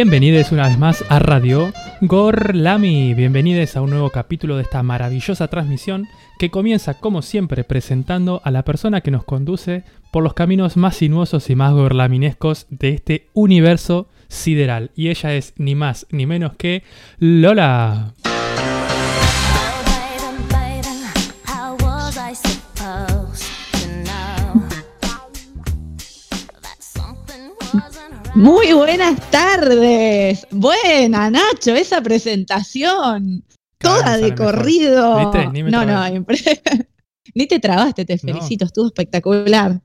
Bienvenidos una vez más a Radio Gorlami. Bienvenidos a un nuevo capítulo de esta maravillosa transmisión que comienza como siempre presentando a la persona que nos conduce por los caminos más sinuosos y más gorlaminescos de este universo sideral. Y ella es ni más ni menos que Lola. Muy buenas tardes. Buena, Nacho, esa presentación. Toda de corrido. no, no, ni te trabaste, te felicito, estuvo espectacular.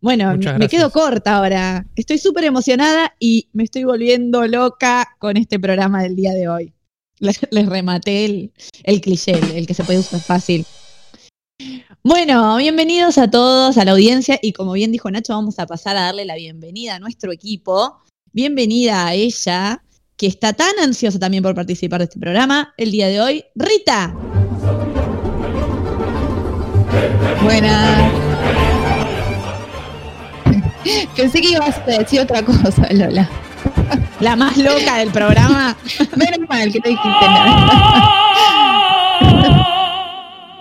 Bueno, me quedo corta ahora. Estoy súper emocionada y me estoy volviendo loca con este programa del día de hoy. Les, rematé el, el cliché, el que se puede usar fácil. Bueno, bienvenidos a todos, a la audiencia, y como bien dijo Nacho, vamos a pasar a darle la bienvenida a nuestro equipo. Bienvenida a ella, que está tan ansiosa también por participar de este programa el día de hoy, Rita. Buenas. Pensé que ibas a decir otra cosa, Lola. La más loca del programa. Menos mal que no dijiste nada.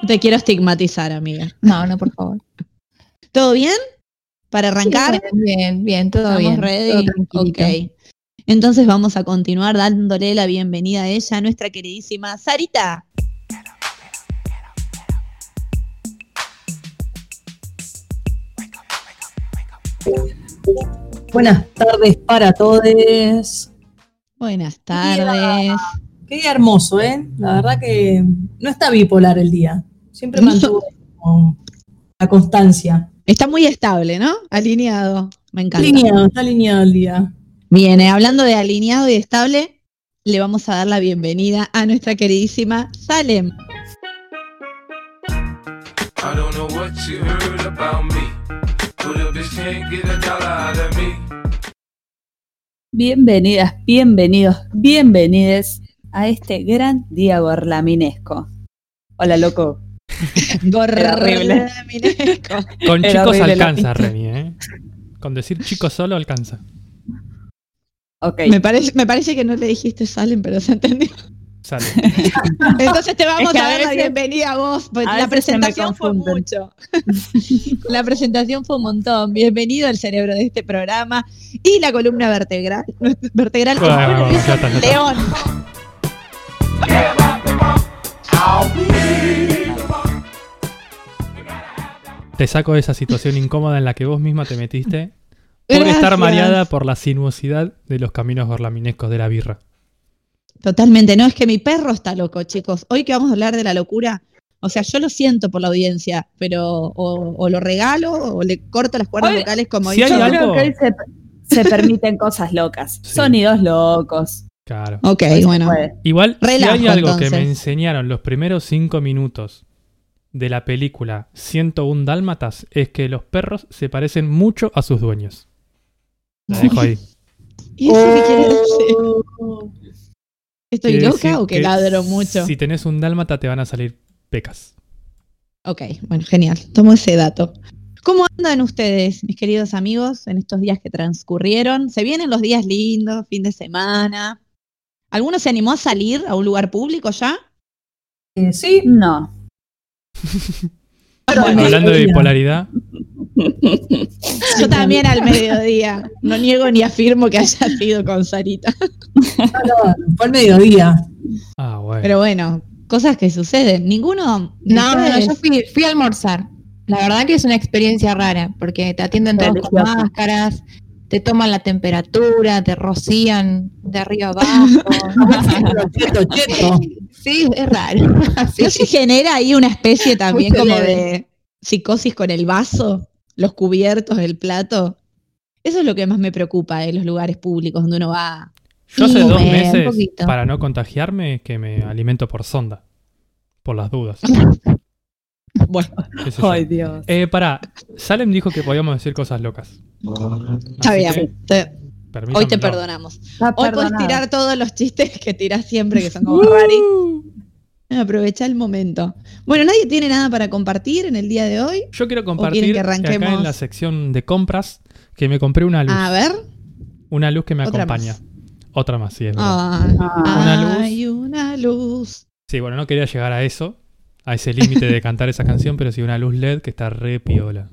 te quiero estigmatizar, amiga. No, no, por favor. ¿Todo bien? ¿Para arrancar? bien, bien, todo bien. ready? ok. Entonces vamos a continuar dándole la bienvenida a ella, a nuestra queridísima Sarita. Buenas tardes para todos. Buenas tardes. Qué día hermoso, ¿eh? La verdad que no está bipolar el día. Siempre mantuvo la constancia. Está muy estable, ¿no? Alineado. Me encanta. Alineado, está alineado el día. Bien, hablando de alineado y estable, le vamos a dar la bienvenida a nuestra queridísima Salem. Bienvenidas, bienvenidos, bienvenides a este gran día gorlaminesco. Hola, loco. Con chicos alcanza, Remy, ¿eh? Con decir chicos solo alcanza. Okay. Me, parece, me parece que no le dijiste Salen, pero se entendió. Salen. Entonces te vamos a, dar la bienvenida a vos. Pues la presentación fue mucho. la presentación fue un montón. Bienvenido al cerebro de este programa y la columna vertebral. Vertebral. León. Te saco de esa situación incómoda en la que vos misma te metiste por estar mareada por la sinuosidad de los caminos gorlaminescos de la birra. Totalmente, no, es que mi perro está loco, chicos. Hoy que vamos a hablar de la locura, o sea, yo lo siento por la audiencia, pero o, lo regalo o le corto las cuerdas vocales como si que se, permiten cosas locas, sonidos locos. Claro. Ok, bueno. Igual, si hay algo que me enseñaron los primeros cinco minutos de la película 101 Dálmatas es que los perros se parecen mucho a sus dueños. La dejo ahí. ¿Y eso qué quiere decir? ¿Estoy loca o que, ladro mucho? Si tenés un dálmata te van a salir pecas. Ok, bueno, genial. Tomo ese dato. ¿Cómo andan ustedes, mis queridos amigos, en estos días que transcurrieron? ¿Se vienen los días lindos, fin de semana? ¿Alguno se animó a salir a un lugar público ya? Eh, sí. No. Hablando de bipolaridad. Yo también al mediodía. No niego ni afirmo que haya sido con Sarita. No, no, fue al mediodía. Ah, bueno. Pero bueno, cosas que suceden. Ninguno. No, no, yo fui, fui a almorzar. La verdad que es una experiencia rara, porque te atienden todos con máscaras, te toman la temperatura, te rocían de arriba abajo. Sí, es raro. ¿No se genera ahí una especie también como de psicosis con el vaso, los cubiertos, el plato? Eso es lo que más me preocupa en los lugares públicos donde uno va. Yo hace dos meses, para no contagiarme, que me alimento por sonda. Por las dudas. bueno. Ay, Dios. Eh, para, Salem dijo que podíamos decir cosas locas. Está bien. Hoy te perdonamos. Hoy puedes tirar todos los chistes que tiras siempre, que son como uh. Aprovecha el momento. Bueno, ¿nadie tiene nada para compartir en el día de hoy? Yo quiero compartir que acá en la sección de compras que me compré una luz. A ver. Una luz que me acompaña. Otra más, sí, es ah, una luz. Hay una luz. Sí, bueno, no quería llegar a eso, a ese límite de cantar esa canción, pero sí una luz LED que está re piola.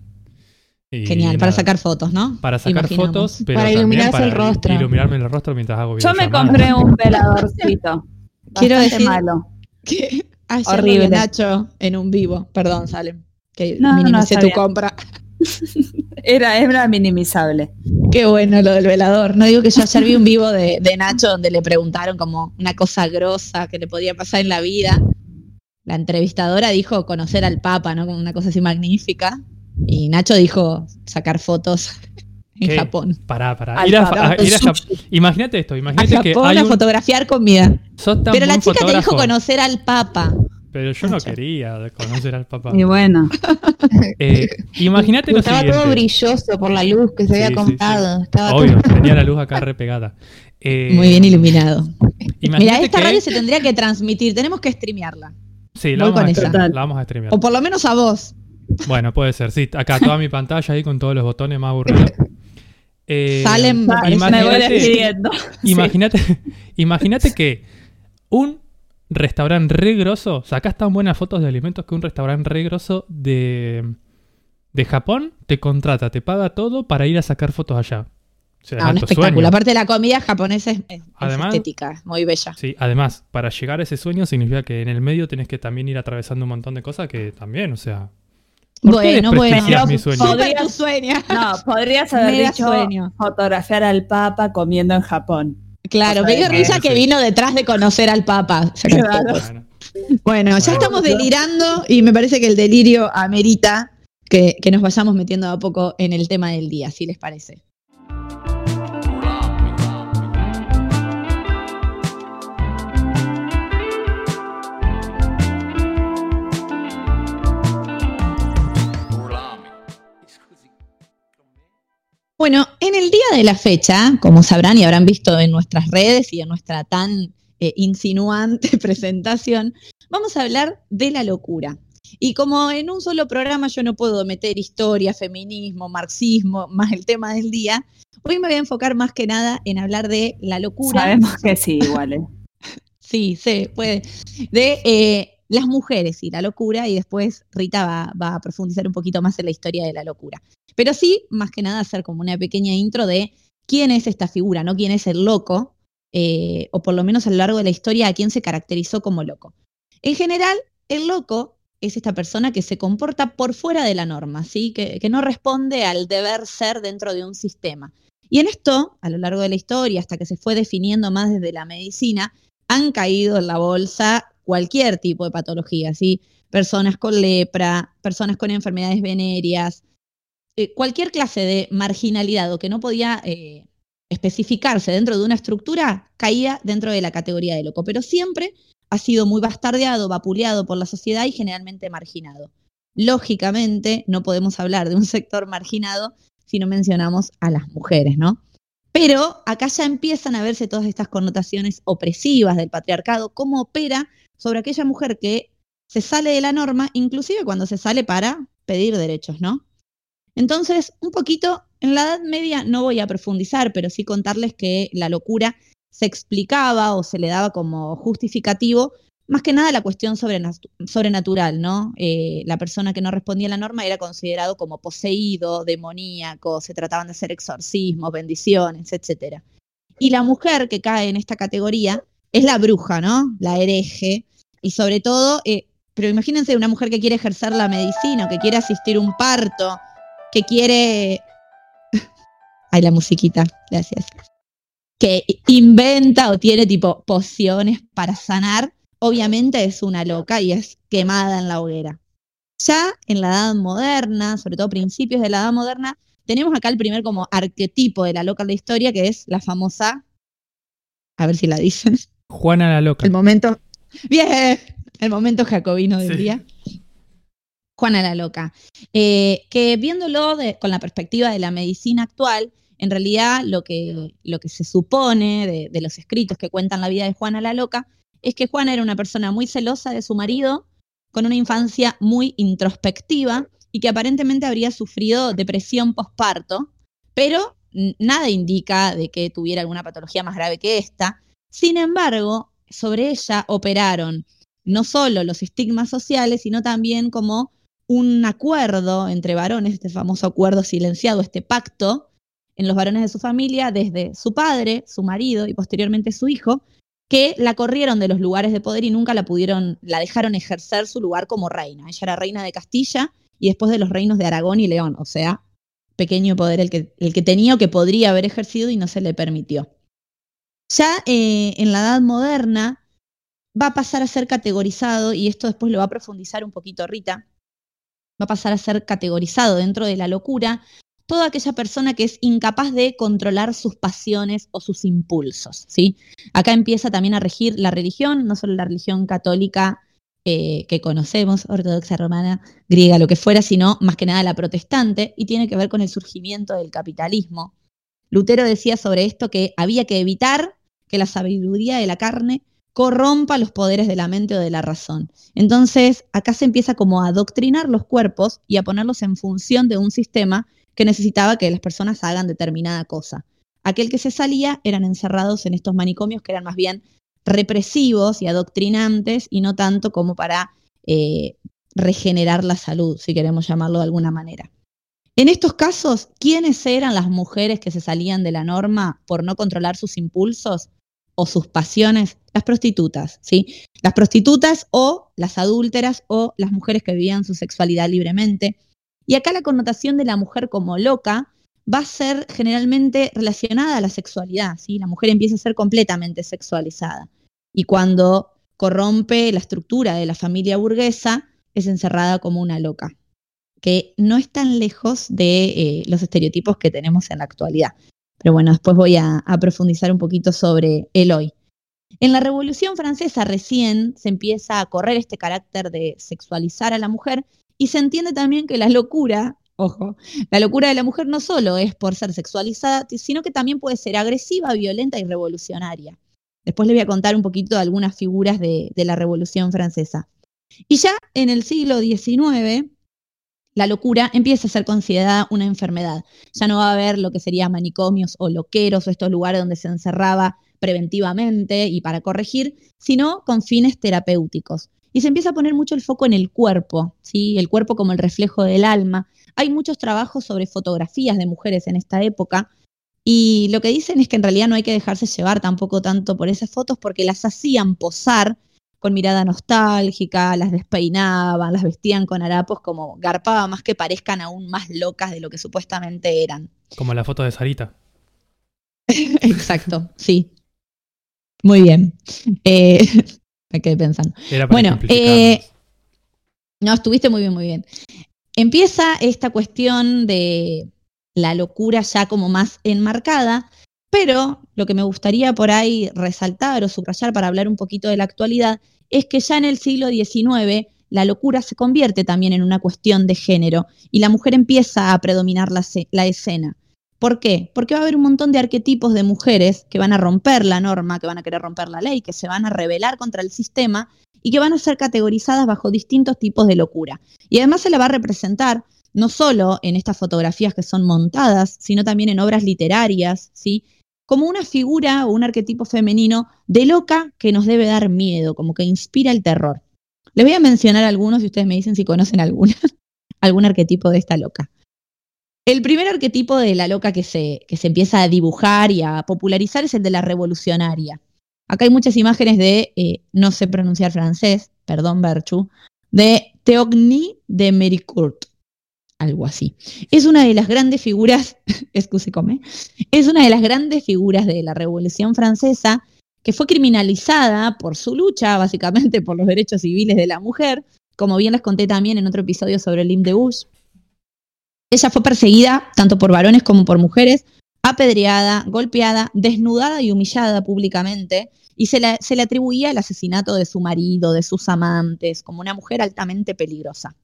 Genial, para sacar fotos, ¿no? Para sacar fotos, pero para iluminarse el rostro. Iluminarme el rostro mientras hago Yo me compré un veladorcito. Quiero decir malo. Que Horrible. Nacho en un vivo. Perdón, Salem. Que no, minimicé tu compra. era, era minimizable. Qué bueno lo del velador. No digo que yo ayer vi un vivo de, de Nacho donde le preguntaron como una cosa grosa que le podía pasar en la vida. La entrevistadora dijo conocer al Papa, ¿no? Como una cosa así magnífica. Y Nacho dijo sacar fotos en Japón. Pará, pará. Imagínate esto, imagínate que hay a fotografiar comida. Pero la chica te dijo conocer al Papa. Pero yo no quería conocer al Papa. Y bueno. Eh, imagínate lo Estaba todo brilloso por la luz que se había contado. Obvio, tenía la luz acá repegada. Eh, Muy bien iluminado. Mira, esta radio se tendría que transmitir. Tenemos que streamearla. Sí, la vamos, a, la vamos a streamear. O por lo menos a vos. Bueno, puede ser, sí. Acá toda mi pantalla ahí con todos los botones más aburridos. Eh, Salen, imagínate, imagínate, que un restaurante re grosso, sacás tan buenas fotos de alimentos que un restaurante re grosso de, de Japón te contrata, te paga todo para ir a sacar fotos allá. Ah, un espectáculo. Aparte de la comida japonesa es, estética, muy bella. Sí, además, para llegar a ese sueño significa que en el medio tenés que también ir atravesando un montón de cosas que también, o sea, bueno, bueno, mi sueño? Podrías, no, podrías haber dicho fotografiar al Papa comiendo en Japón. Claro, me dio risa que vino detrás de conocer al Papa. Bueno, ya estamos delirando y me parece que el delirio amerita que, que nos vayamos metiendo a poco en el tema del día, si les parece. Bueno, en el día de la fecha, como sabrán y habrán visto en nuestras redes y en nuestra tan eh, insinuante presentación, vamos a hablar de la locura. Y como en un solo programa yo no puedo meter historia, feminismo, marxismo, más el tema del día, hoy me voy a enfocar más que nada en hablar de la locura. Sabemos que sí, igual. ¿eh? sí, sí, puede. De eh, las mujeres y la locura, y después Rita va, a profundizar un poquito más en la historia de la locura. Pero sí, más que nada, hacer como una pequeña intro de quién es esta figura, ¿no? ¿Quién es el loco? Eh, o por lo menos a lo largo de la historia, a quién se caracterizó como loco. En general, el loco es esta persona que se comporta por fuera de la norma, ¿sí? que, no responde al deber ser dentro de un sistema. Y en esto, a lo largo de la historia, hasta que se fue definiendo más desde la medicina, han caído en la bolsa cualquier tipo de patología, ¿sí? Personas con lepra, personas con enfermedades venéreas, eh, cualquier clase de marginalidad o que no podía eh, especificarse dentro de una estructura, caía dentro de la categoría de loco, pero siempre ha sido muy bastardeado, vapuleado por la sociedad y generalmente marginado. Lógicamente, no podemos hablar de un sector marginado si no mencionamos a las mujeres, ¿no? Pero acá ya empiezan a verse todas estas connotaciones opresivas del patriarcado, cómo opera sobre aquella mujer que se sale de la norma, inclusive cuando se sale para pedir derechos, ¿no? Entonces, un poquito, en la Edad Media no voy a profundizar, pero sí contarles que la locura se explicaba o se le daba como justificativo, más que nada la cuestión sobrenatural, ¿no? Eh, la persona que no respondía a la norma era considerado como poseído, demoníaco, se trataban de hacer exorcismos, bendiciones, etc. Y la mujer que cae en esta categoría es la bruja, ¿no? La hereje. Y sobre todo, eh, pero imagínense una mujer que quiere ejercer la medicina, que quiere asistir a un parto, que quiere... Ay, la musiquita, gracias. Que inventa o tiene tipo pociones para sanar, obviamente es una loca y es quemada en la hoguera. Ya en la edad moderna, sobre todo principios de la edad moderna, tenemos acá el primer como arquetipo de la loca de la historia, que es la famosa, a ver si la dicen, Juana la loca. El momento. Bien, el momento jacobino del día. Juana la loca. Eh, que viéndolo con la perspectiva de la medicina actual, en realidad lo que, lo que se supone de, de, los escritos que cuentan la vida de Juana la loca es que Juana era una persona muy celosa de su marido, con una infancia muy introspectiva y que aparentemente habría sufrido depresión posparto, pero nada indica de que tuviera alguna patología más grave que esta. Sin embargo, sobre ella operaron no solo los estigmas sociales, sino también como un acuerdo entre varones, este famoso acuerdo silenciado, este pacto en los varones de su familia, desde su padre, su marido y posteriormente su hijo, que la corrieron de los lugares de poder y nunca la pudieron, la dejaron ejercer su lugar como reina. Ella era reina de Castilla y después de los reinos de Aragón y León, o sea, pequeño poder el que, el que tenía o que podría haber ejercido y no se le permitió. Ya eh, en la Edad Moderna va a pasar a ser categorizado, y esto después lo va a profundizar un poquito Rita, va a pasar a ser categorizado dentro de la locura toda aquella persona que es incapaz de controlar sus pasiones o sus impulsos. ¿sí? Acá empieza también a regir la religión, no solo la religión católica eh, que conocemos, ortodoxa romana, griega, lo que fuera, sino más que nada la protestante, y tiene que ver con el surgimiento del capitalismo. Lutero decía sobre esto que había que evitar que la sabiduría de la carne corrompa los poderes de la mente o de la razón. Entonces, acá se empieza como a adoctrinar los cuerpos y a ponerlos en función de un sistema que necesitaba que las personas hagan determinada cosa. Aquel que se salía eran encerrados en estos manicomios que eran más bien represivos y adoctrinantes y no tanto como para eh, regenerar la salud, si queremos llamarlo de alguna manera. En estos casos, ¿quiénes eran las mujeres que se salían de la norma por no controlar sus impulsos o sus pasiones? Las prostitutas, ¿sí? Las prostitutas o las adúlteras o las mujeres que vivían su sexualidad libremente. Y acá la connotación de la mujer como loca va a ser generalmente relacionada a la sexualidad, ¿sí? La mujer empieza a ser completamente sexualizada. Y cuando corrompe la estructura de la familia burguesa, es encerrada como una loca, que no es tan lejos de eh, los estereotipos que tenemos en la actualidad. Pero bueno, después voy a, profundizar un poquito sobre el hoy. En la Revolución Francesa recién se empieza a correr este carácter de sexualizar a la mujer y se entiende también que la locura, ojo, la locura de la mujer no solo es por ser sexualizada, sino que también puede ser agresiva, violenta y revolucionaria. Después les voy a contar un poquito de algunas figuras de, la Revolución Francesa. Y ya en el siglo XIX, la locura empieza a ser considerada una enfermedad. Ya no va a haber lo que sería manicomios o loqueros o estos lugares donde se encerraba preventivamente y para corregir, sino con fines terapéuticos y se empieza a poner mucho el foco en el cuerpo, ¿sí? el cuerpo como el reflejo del alma. Hay muchos trabajos sobre fotografías de mujeres en esta época y lo que dicen es que en realidad no hay que dejarse llevar tampoco tanto por esas fotos porque las hacían posar con mirada nostálgica, las despeinaban, las vestían con harapos como garpaba más que parezcan aún más locas de lo que supuestamente eran. Como la foto de Sarita. Exacto, sí. Muy bien. Eh, me quedé pensando. bueno, eh, no, estuviste muy bien, muy bien. Empieza esta cuestión de la locura ya como más enmarcada, pero lo que me gustaría por ahí resaltar o subrayar para hablar un poquito de la actualidad es que ya en el siglo XIX la locura se convierte también en una cuestión de género y la mujer empieza a predominar la, escena. ¿Por qué? Porque va a haber un montón de arquetipos de mujeres que van a romper la norma, que van a querer romper la ley, que se van a rebelar contra el sistema y que van a ser categorizadas bajo distintos tipos de locura. Y además se la va a representar no solo en estas fotografías que son montadas, sino también en obras literarias, ¿sí? Como una figura o un arquetipo femenino de loca que nos debe dar miedo, como que inspira el terror. Les voy a mencionar algunos y ustedes me dicen si conocen alguna, algún arquetipo de esta loca. El primer arquetipo de la loca que se, que se empieza a dibujar y a popularizar es el de la revolucionaria. Acá hay muchas imágenes de, eh, no sé pronunciar francés, perdón, Berchu, de Theogny de Mericourt, algo así. Es una de las grandes figuras, excuse come, es una de las grandes figuras de la Revolución Francesa que fue criminalizada por su lucha, básicamente por los derechos civiles de la mujer, como bien les conté también en otro episodio sobre el de Bush. Ella fue perseguida tanto por varones como por mujeres, apedreada, golpeada, desnudada y humillada públicamente, y se le, se le atribuía el asesinato de su marido, de sus amantes, como una mujer altamente peligrosa.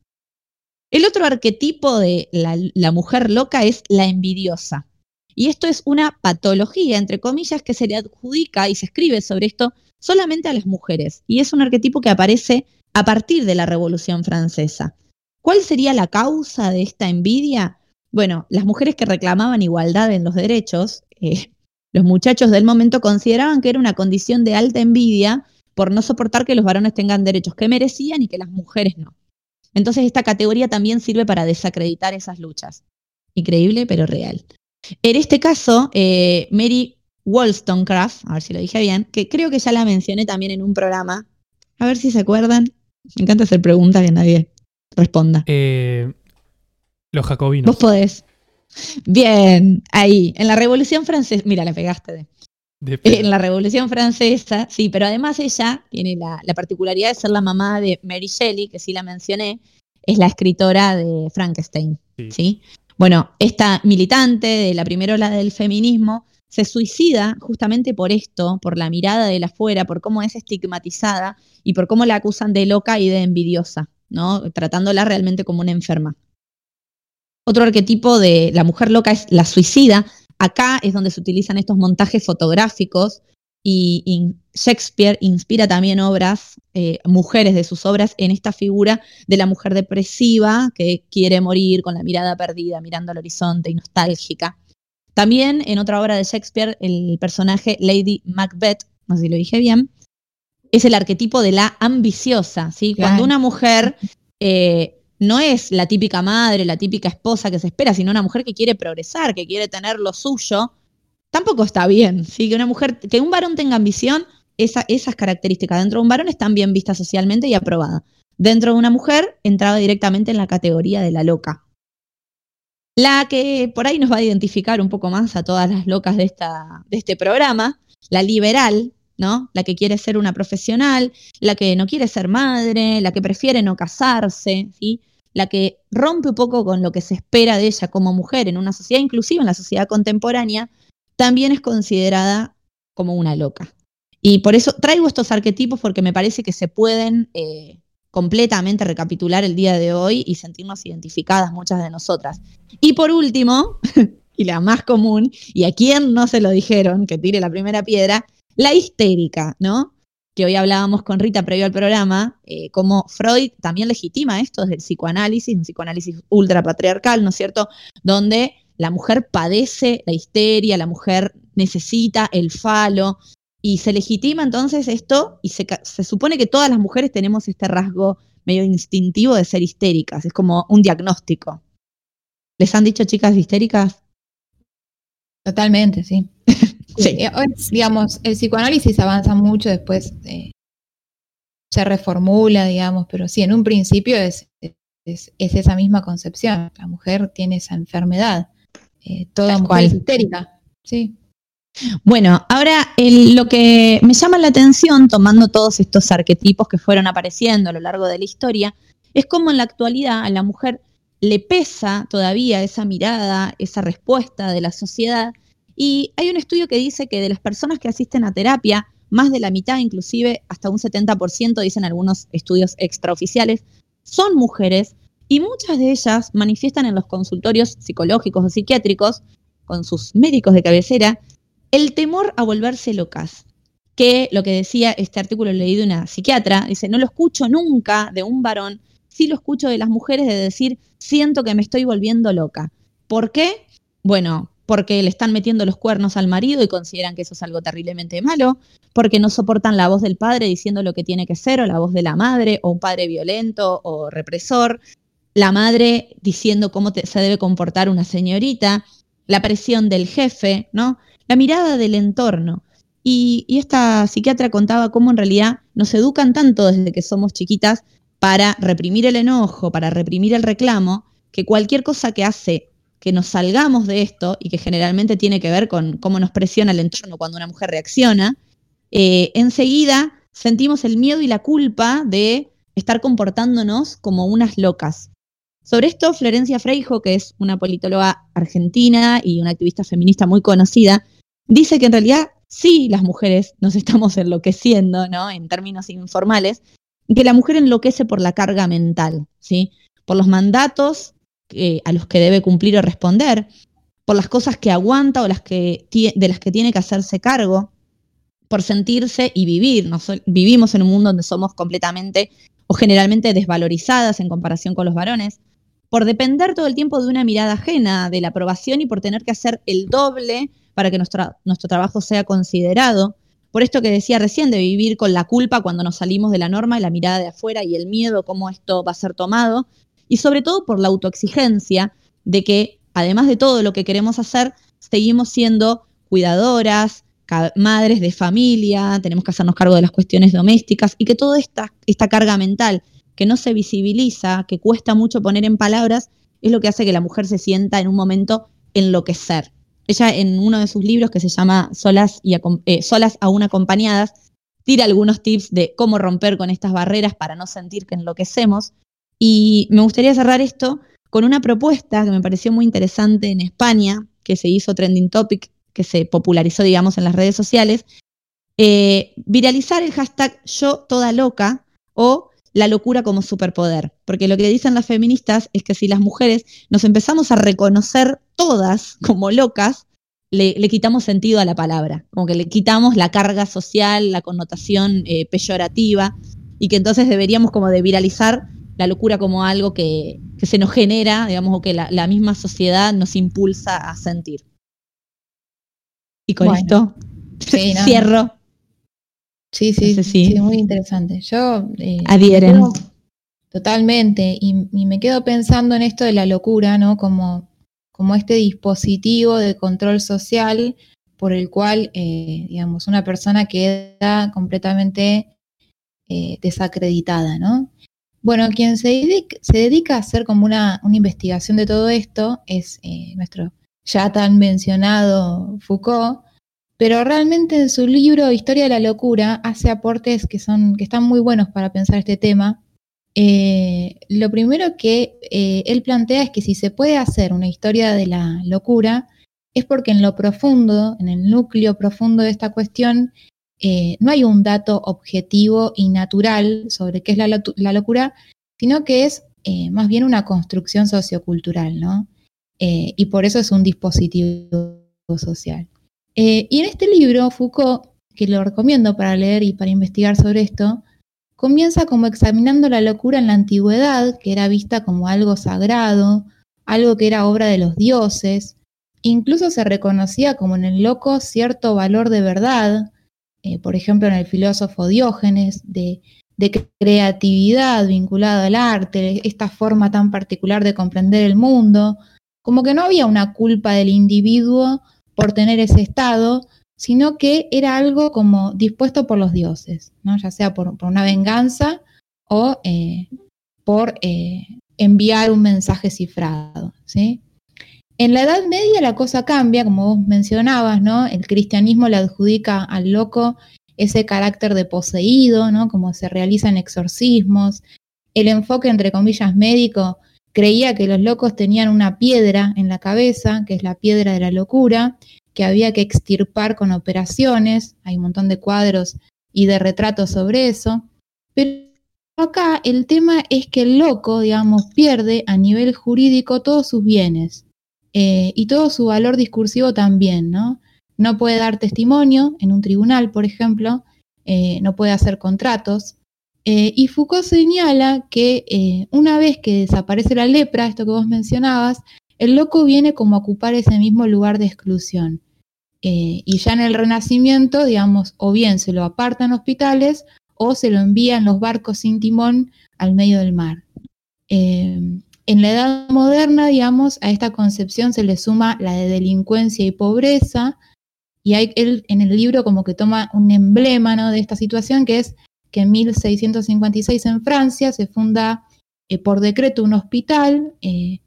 El otro arquetipo de la, mujer loca es la envidiosa. Y esto es una patología, entre comillas, que se le adjudica y se escribe sobre esto solamente a las mujeres. Y es un arquetipo que aparece a partir de la Revolución Francesa. ¿Cuál sería la causa de esta envidia? Bueno, las mujeres que reclamaban igualdad en los derechos, eh, los muchachos del momento consideraban que era una condición de alta envidia por no soportar que los varones tengan derechos que merecían y que las mujeres no. Entonces esta categoría también sirve para desacreditar esas luchas. Increíble, pero real. En este caso, eh, Mary Wollstonecraft, a ver si lo dije bien, que creo que ya la mencioné también en un programa. A ver si se acuerdan. Me encanta hacer preguntas que nadie responda. Eh, los jacobinos. Vos podés. Bien, ahí, en la Revolución Francesa, mira, le pegaste de, en la Revolución Francesa, sí, pero además ella tiene la, particularidad de ser la mamá de Mary Shelley, que sí la mencioné, es la escritora de Frankenstein, ¿sí? Bueno, esta militante de la primera ola del feminismo se suicida justamente por esto, por la mirada de la afuera, por cómo es estigmatizada y por cómo la acusan de loca y de envidiosa, ¿no? Tratándola realmente como una enferma. Otro arquetipo de la mujer loca es la suicida. Acá es donde se utilizan estos montajes fotográficos y, Shakespeare inspira también obras, eh, mujeres de sus obras, en esta figura de la mujer depresiva que quiere morir con la mirada perdida, mirando al horizonte y nostálgica. También en otra obra de Shakespeare, el personaje Lady Macbeth, no sé si lo dije bien, es el arquetipo de la ambiciosa, ¿sí? Cuando una mujer eh, no es la típica madre, la típica esposa que se espera, sino una mujer que quiere progresar, que quiere tener lo suyo, tampoco está bien. ¿sí? Que una mujer, que un varón tenga ambición, esas características dentro de un varón están bien vistas socialmente y aprobadas. Dentro de una mujer entraba directamente en la categoría de la loca. La que por ahí nos va a identificar un poco más a todas las locas de, esta, de este programa, la liberal, ¿no? La que quiere ser una profesional, la que no quiere ser madre, la que prefiere no casarse, ¿sí? La que rompe un poco con lo que se espera de ella como mujer en una sociedad, inclusive en la sociedad contemporánea, también es considerada como una loca. Y por eso traigo estos arquetipos porque me parece que se pueden eh, completamente recapitular el día de hoy y sentirnos identificadas muchas de nosotras. Y por último, y la más común, y a quien no se lo dijeron que tire la primera piedra, la histérica, ¿no? Que hoy hablábamos con Rita previo al programa, eh, como Freud también legitima esto desde el psicoanálisis, un psicoanálisis ultrapatriarcal, ¿no es cierto? Donde la mujer padece la histeria, la mujer necesita el falo, y se legitima entonces esto, y se, se supone que todas las mujeres tenemos este rasgo medio instintivo de ser histéricas, es como un diagnóstico. ¿Les han dicho chicas histéricas? Totalmente, sí. Sí. Eh, digamos, el psicoanálisis avanza mucho, después eh, se reformula, digamos, pero sí, en un principio es, es, esa misma concepción. La mujer tiene esa enfermedad. Eh, toda mujer es histérica. Sí. Bueno, ahora lo que me llama la atención, tomando todos estos arquetipos que fueron apareciendo a lo largo de la historia, es cómo en la actualidad a la mujer le pesa todavía esa mirada, esa respuesta de la sociedad y hay un estudio que dice que de las personas que asisten a terapia, más de la mitad, inclusive hasta un 70%, dicen algunos estudios extraoficiales, son mujeres y muchas de ellas manifiestan en los consultorios psicológicos o psiquiátricos, con sus médicos de cabecera, el temor a volverse locas. Que lo que decía este artículo leí de una psiquiatra, dice, no lo escucho nunca de un varón, sí lo escucho de las mujeres de decir, siento que me estoy volviendo loca. ¿Por qué? Bueno, porque le están metiendo los cuernos al marido y consideran que eso es algo terriblemente malo, porque no soportan la voz del padre diciendo lo que tiene que ser, o la voz de la madre, o un padre violento o represor, la madre diciendo cómo se debe comportar una señorita, la presión del jefe, ¿no? La mirada del entorno. Y, y esta psiquiatra contaba cómo en realidad nos educan tanto desde que somos chiquitas para reprimir el enojo, para reprimir el reclamo, que cualquier cosa que hace que nos salgamos de esto y que generalmente tiene que ver con cómo nos presiona el entorno cuando una mujer reacciona, eh, enseguida sentimos el miedo y la culpa de estar comportándonos como unas locas. Sobre esto, Florencia Freijo, que es una politóloga argentina y una activista feminista muy conocida, dice que en realidad sí las mujeres nos estamos enloqueciendo, ¿no? En términos informales, que la mujer enloquece por la carga mental, ¿sí? Por los mandatos a los que debe cumplir o responder, por las cosas que aguanta o las que, de las que tiene que hacerse cargo, por sentirse y vivir. vivimos en un mundo donde somos completamente o generalmente desvalorizadas en comparación con los varones, por depender todo el tiempo de una mirada ajena, de la aprobación y por tener que hacer el doble para que nuestro, nuestro trabajo sea considerado. Por esto que decía recién, de vivir con la culpa cuando nos salimos de la norma y la mirada de afuera y el miedo, cómo esto va a ser tomado. Y sobre todo por la autoexigencia de que, además de todo lo que queremos hacer, seguimos siendo cuidadoras, madres de familia, tenemos que hacernos cargo de las cuestiones domésticas y que toda esta, esta carga mental que no se visibiliza, que cuesta mucho poner en palabras, es lo que hace que la mujer se sienta en un momento enloquecer. Ella en uno de sus libros que se llama Solas, y eh, Solas aún acompañadas, tira algunos tips de cómo romper con estas barreras para no sentir que enloquecemos. Y me gustaría cerrar esto con una propuesta que me pareció muy interesante en España, que se hizo trending topic, que se popularizó, digamos, en las redes sociales. Eh, viralizar el hashtag yo toda loca o la locura como superpoder. Porque lo que dicen las feministas es que si las mujeres nos empezamos a reconocer todas como locas, le, quitamos sentido a la palabra, como que le quitamos la carga social, la connotación eh, peyorativa, y que entonces deberíamos como de viralizar la locura como algo que, se nos genera, digamos, o que la, misma sociedad nos impulsa a sentir. Y con esto cierro Sí, sí, sí, muy interesante. Yo eh, adhieren. Totalmente, y, me quedo pensando en esto de la locura, ¿no? Como, como este dispositivo de control social por el cual, eh, digamos, una persona queda completamente eh, desacreditada, ¿no? Bueno, quien se dedica, a hacer como una, una, investigación de todo esto es nuestro ya tan mencionado Foucault, pero realmente en su libro Historia de la Locura hace aportes que, son, que están muy buenos para pensar este tema. Eh, lo primero que eh, él plantea es que si se puede hacer una historia de la locura, es porque en lo profundo, en el núcleo profundo de esta cuestión, eh, no hay un dato objetivo y natural sobre qué es la, locura, sino que es más bien una construcción sociocultural, ¿no? y por eso es un dispositivo social. Eh, y en este libro, Foucault, que lo recomiendo para leer y para investigar sobre esto, comienza como examinando la locura en la antigüedad, que era vista como algo sagrado, algo que era obra de los dioses, incluso se reconocía como en el loco cierto valor de verdad, eh, por ejemplo en el filósofo Diógenes, de, creatividad vinculada al arte, esta forma tan particular de comprender el mundo, como que no había una culpa del individuo por tener ese estado, sino que era algo como dispuesto por los dioses, ¿no? ya sea por, una venganza o eh, por eh, enviar un mensaje cifrado. ¿sí? En la Edad Media la cosa cambia, como vos mencionabas, ¿no? el cristianismo le adjudica al loco ese carácter de poseído, ¿no? como se realizan exorcismos, el enfoque, entre comillas, médico creía que los locos tenían una piedra en la cabeza, que es la piedra de la locura, que había que extirpar con operaciones, hay un montón de cuadros y de retratos sobre eso, pero acá el tema es que el loco, digamos, pierde a nivel jurídico todos sus bienes eh, y todo su valor discursivo también, ¿no? No puede dar testimonio en un tribunal, por ejemplo, eh, no puede hacer contratos, eh, y Foucault señala que una vez que desaparece la lepra, esto que vos mencionabas, el loco viene como a ocupar ese mismo lugar de exclusión. Y ya en el Renacimiento, digamos, o bien se lo aparta en hospitales o se lo envía en los barcos sin timón al medio del mar. En la Edad Moderna, digamos, a esta concepción se le suma la de delincuencia y pobreza, y hay, él en el libro como que toma un emblema de esta situación que es que en 1656 en Francia se funda eh, por decreto un hospital eh,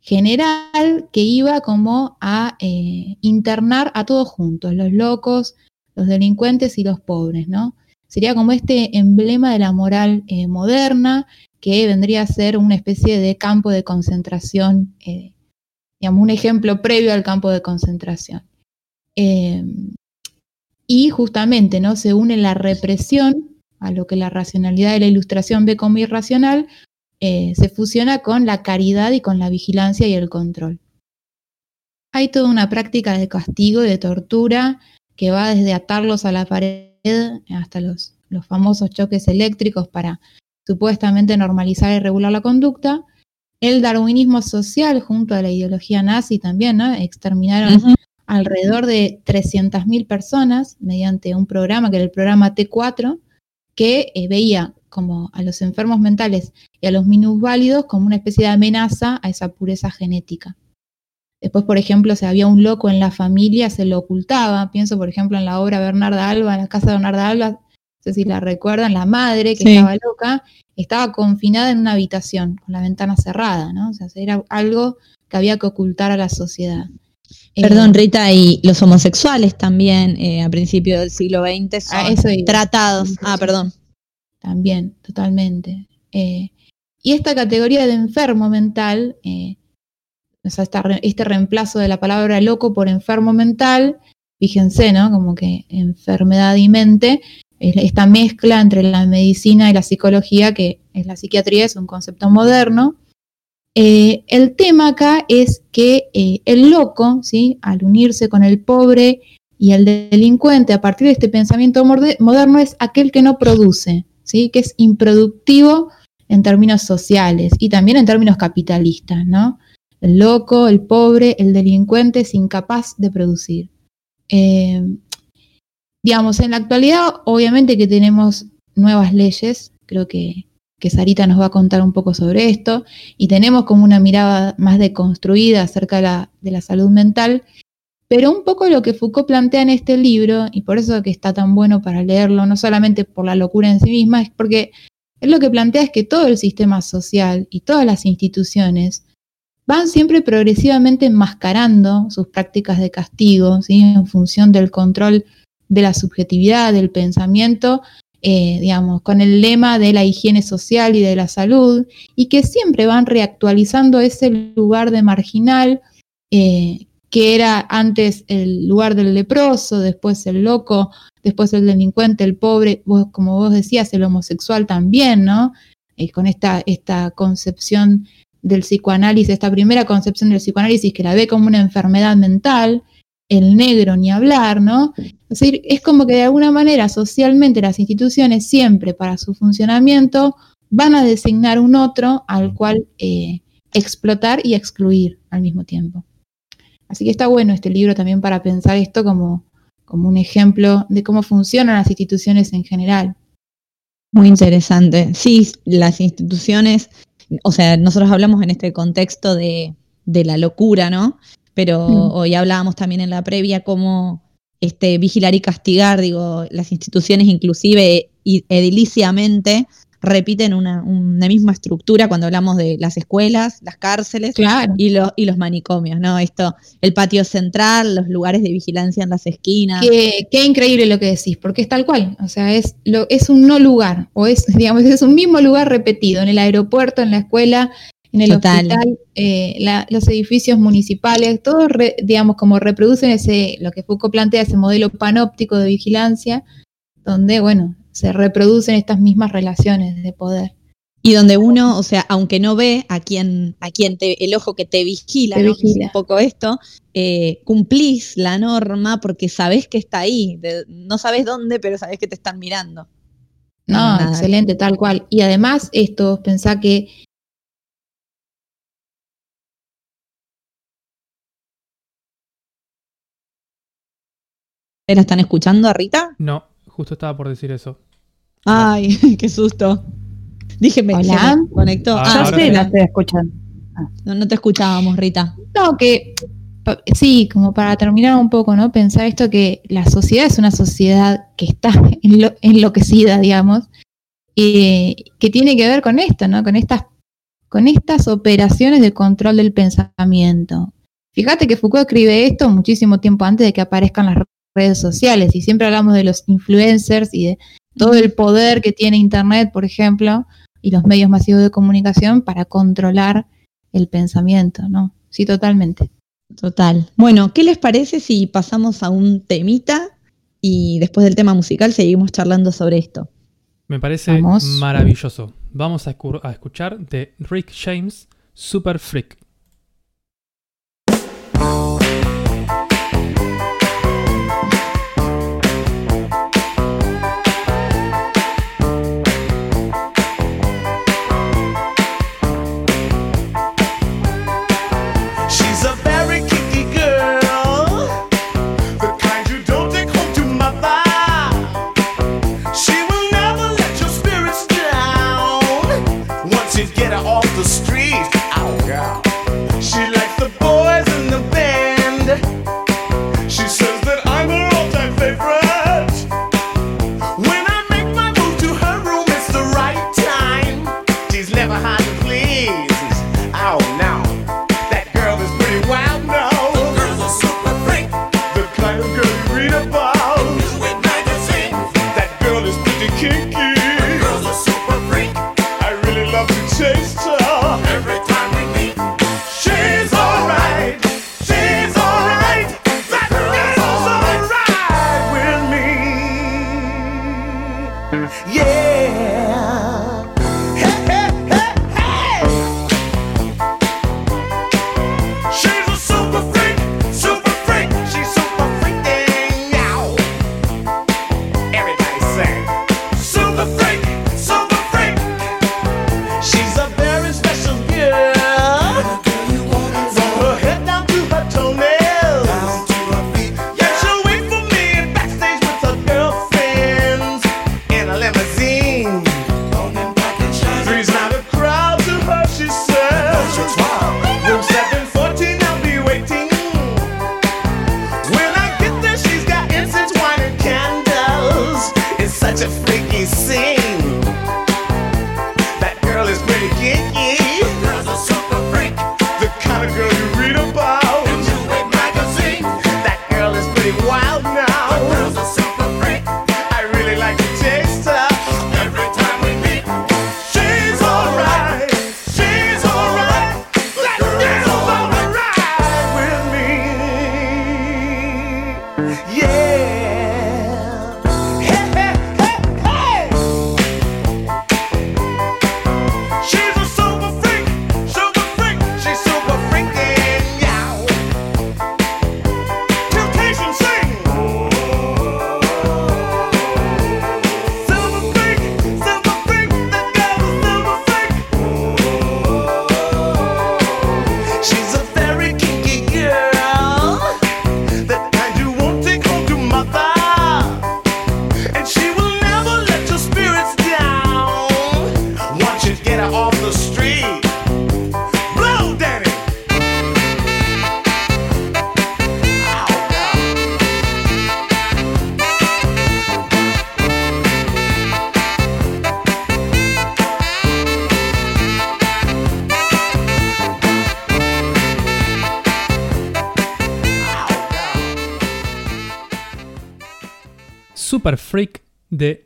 general que iba como a eh, internar a todos juntos, los locos, los delincuentes y los pobres, ¿no? Sería como este emblema de la moral moderna que vendría a ser una especie de campo de concentración, digamos, un ejemplo previo al campo de concentración. y justamente, ¿no? Se une la represión a lo que la racionalidad de la ilustración ve como irracional, eh, se fusiona con la caridad y con la vigilancia y el control. Hay toda una práctica de castigo y de tortura que va desde atarlos a la pared hasta los, famosos choques eléctricos para supuestamente normalizar y regular la conducta. el darwinismo social junto a la ideología nazi también, ¿no? Exterminaron alrededor de 300.000 personas mediante un programa que era el programa T4, que eh, veía como a los enfermos mentales y a los minusválidos como una especie de amenaza a esa pureza genética. Después, por ejemplo, si había un loco en la familia, se lo ocultaba. Pienso, por ejemplo, en la obra Bernarda Alba, en la casa de Bernarda Alba, sé si la recuerdan, la madre que estaba loca, estaba confinada en una habitación con la ventana cerrada, ¿no? O sea, era algo que había que ocultar a la sociedad. Perdón, eh, Rita, y los homosexuales también eh, a principios del siglo XX ah, son tratados. Ah, perdón. También, totalmente. Eh, y esta categoría de enfermo mental o sea, este reemplazo de la palabra loco por enfermo mental, fíjense, ¿no? Como que enfermedad y mente, esta mezcla entre la medicina y la psicología, que es la psiquiatría, es un concepto moderno. Eh, el tema acá es que eh, el loco, ¿sí? al unirse con el pobre y el delincuente, a partir de este pensamiento moderno, es aquel que no produce, ¿sí? que es improductivo en términos sociales y también en términos capitalistas, ¿no? El loco, el pobre, el delincuente es incapaz de producir. Eh, digamos, en la actualidad, obviamente que tenemos nuevas leyes, creo que, que Sarita nos va a contar un poco sobre esto, y tenemos como una mirada más deconstruida acerca de la, de la salud mental, pero un poco lo que Foucault plantea en este libro, y por eso que está tan bueno para leerlo, no solamente por la locura en sí misma, es porque él lo que plantea es que todo el sistema social y todas las instituciones van siempre progresivamente enmascarando sus prácticas de castigo, en función del control de la subjetividad, del pensamiento, eh, digamos, con el lema de la higiene social y de la salud, y que siempre van reactualizando ese lugar de marginal eh, que era antes el lugar del leproso, después el loco, después el delincuente, el pobre, como vos decías, el homosexual también, ¿no? Eh, con esta, esta concepción del psicoanálisis, esta primera concepción del psicoanálisis que la ve como una enfermedad mental, el negro ni hablar, ¿no? Es decir, es como que de alguna manera socialmente las instituciones siempre para su funcionamiento van a designar un otro al cual eh, explotar y excluir al mismo tiempo. Así que está bueno este libro también para pensar esto como, como un ejemplo de cómo funcionan las instituciones en general. Muy interesante. Sí, las instituciones o sea, nosotros hablamos en este contexto de, la locura, ¿no? Pero mm. hoy hablábamos también en la previa cómo este, vigilar y castigar, digo, las instituciones inclusive ediliciamente repiten una, misma estructura cuando hablamos de las escuelas, las cárceles y, los, y los manicomios, ¿no? Esto, el patio central, los lugares de vigilancia en las esquinas. Qué, qué increíble lo que decís, porque es tal cual, o sea, es, lo, es un no lugar, o es, digamos, es un mismo lugar repetido, en el aeropuerto, en la escuela, en el hospital, eh, los edificios municipales, todos, digamos, como reproducen ese, lo que Foucault plantea, ese modelo panóptico de vigilancia, donde, bueno, se reproducen estas mismas relaciones de poder. Y donde uno, o sea, aunque no ve a quien, a quien te, el ojo que te vigila, un poco esto, eh, cumplís la norma porque sabés que está ahí. no sabés dónde, pero sabés que te están mirando. No, excelente, tal cual. Y además, esto, pensá que ¿La están escuchando a Rita? No. Justo estaba por decir eso. Ay, qué susto. Dije, me conectó. Ah, sí, no te escuchan. Ah. No, te escuchábamos, Rita. No, que sí, como para terminar un poco, ¿no? Pensar esto que la sociedad es una sociedad que está enloquecida, digamos, y que tiene que ver con esto, ¿no? Con estas, con estas operaciones de control del pensamiento. Fíjate que Foucault escribe esto muchísimo tiempo antes de que aparezcan las redes sociales y siempre hablamos de los influencers y de todo el poder que tiene Internet, por ejemplo, y los medios masivos de comunicación para controlar el pensamiento, ¿no? Sí, totalmente. Total. Bueno, ¿qué les parece si pasamos a un temita y después del tema musical seguimos charlando sobre esto? Me parece maravilloso. Vamos a, a escuchar de Rick James, Super Freak.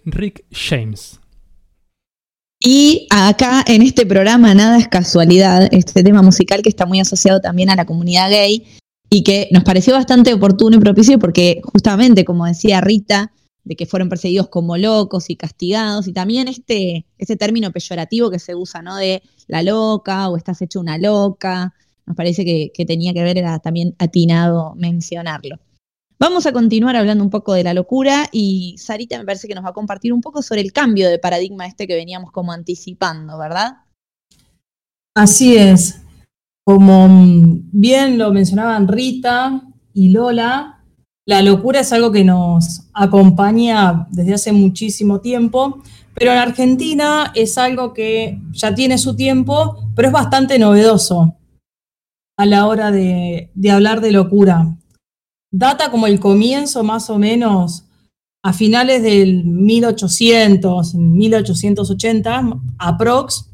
Rick James. Y acá en este programa Nada es casualidad, este tema musical que está muy asociado también a la comunidad gay y que nos pareció bastante oportuno y propicio porque justamente, como decía Rita, de que fueron perseguidos como locos y castigados, y también este, este término peyorativo que se usa, ¿no? De la loca o estás hecho una loca, nos parece que, que tenía que ver, era también atinado mencionarlo. Vamos a continuar hablando un poco de la locura y Sarita me parece que nos va a compartir un poco sobre el cambio de paradigma este que veníamos como anticipando, ¿verdad? Así es. Como mm, bien lo mencionaban Rita y Lola, la locura es algo que nos acompaña desde hace muchísimo tiempo, pero en Argentina es algo que ya tiene su tiempo, pero es bastante novedoso a la hora de, de hablar de locura data como el comienzo más o menos a finales del 1800, 1880, aprox,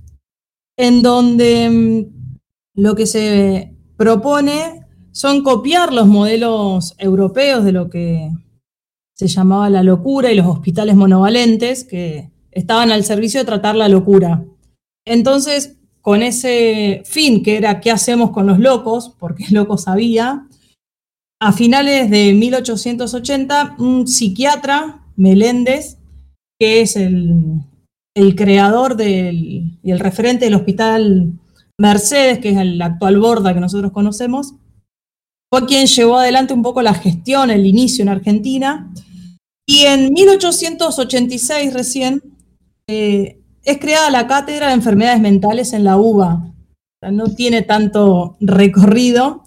en donde mm, lo que se propone son copiar los modelos europeos de lo que se llamaba la locura y los hospitales monovalentes que estaban al servicio de tratar la locura. Entonces, con ese fin que era qué hacemos con los locos, porque locos había, a finales de 1880, un psiquiatra, Meléndez, que es el, creador y el referente del hospital Mercedes, que es el actual Borda que nosotros conocemos, fue quien llevó adelante un poco la gestión, el inicio en Argentina. Y en 1886 recién eh, es creada la Cátedra de Enfermedades Mentales en la UBA. no tiene tanto recorrido,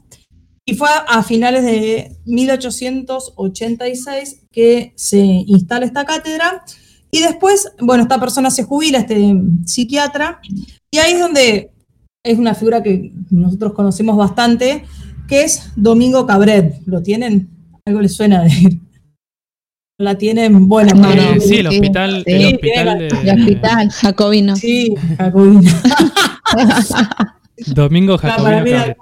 y fue a finales de 1886 que se instala esta cátedra. Y después, bueno, esta persona se jubila, este psiquiatra, Y ahí es donde es una figura que nosotros conocemos bastante, que es Domingo Cabret. ¿Lo tienen? Algo les suena de la tienen buena eh, sí, el hospital, el hospital, de, el hospital Jacobino. Sí, Jacobino. Domingo Jacobino.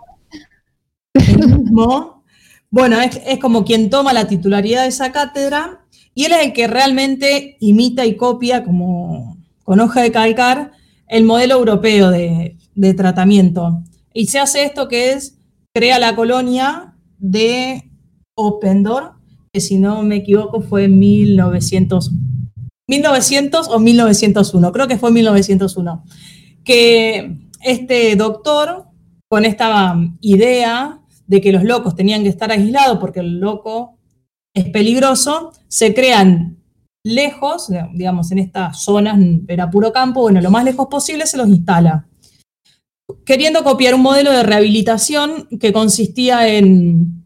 Bueno, es, es, como quien toma la titularidad de esa cátedra y él es el que realmente imita y copia, como con hoja de calcar, el modelo europeo de, de tratamiento. Y se hace esto que es, crea la colonia de Opendor, que si no me equivoco fue en 1900, 1900 o 1901, creo que fue 1901, que este doctor, con esta idea de que los locos tenían que estar aislados porque el loco es peligroso, se crean lejos, digamos, en estas zonas, era puro campo, bueno, lo más lejos posible se los instala. Queriendo copiar un modelo de rehabilitación que consistía en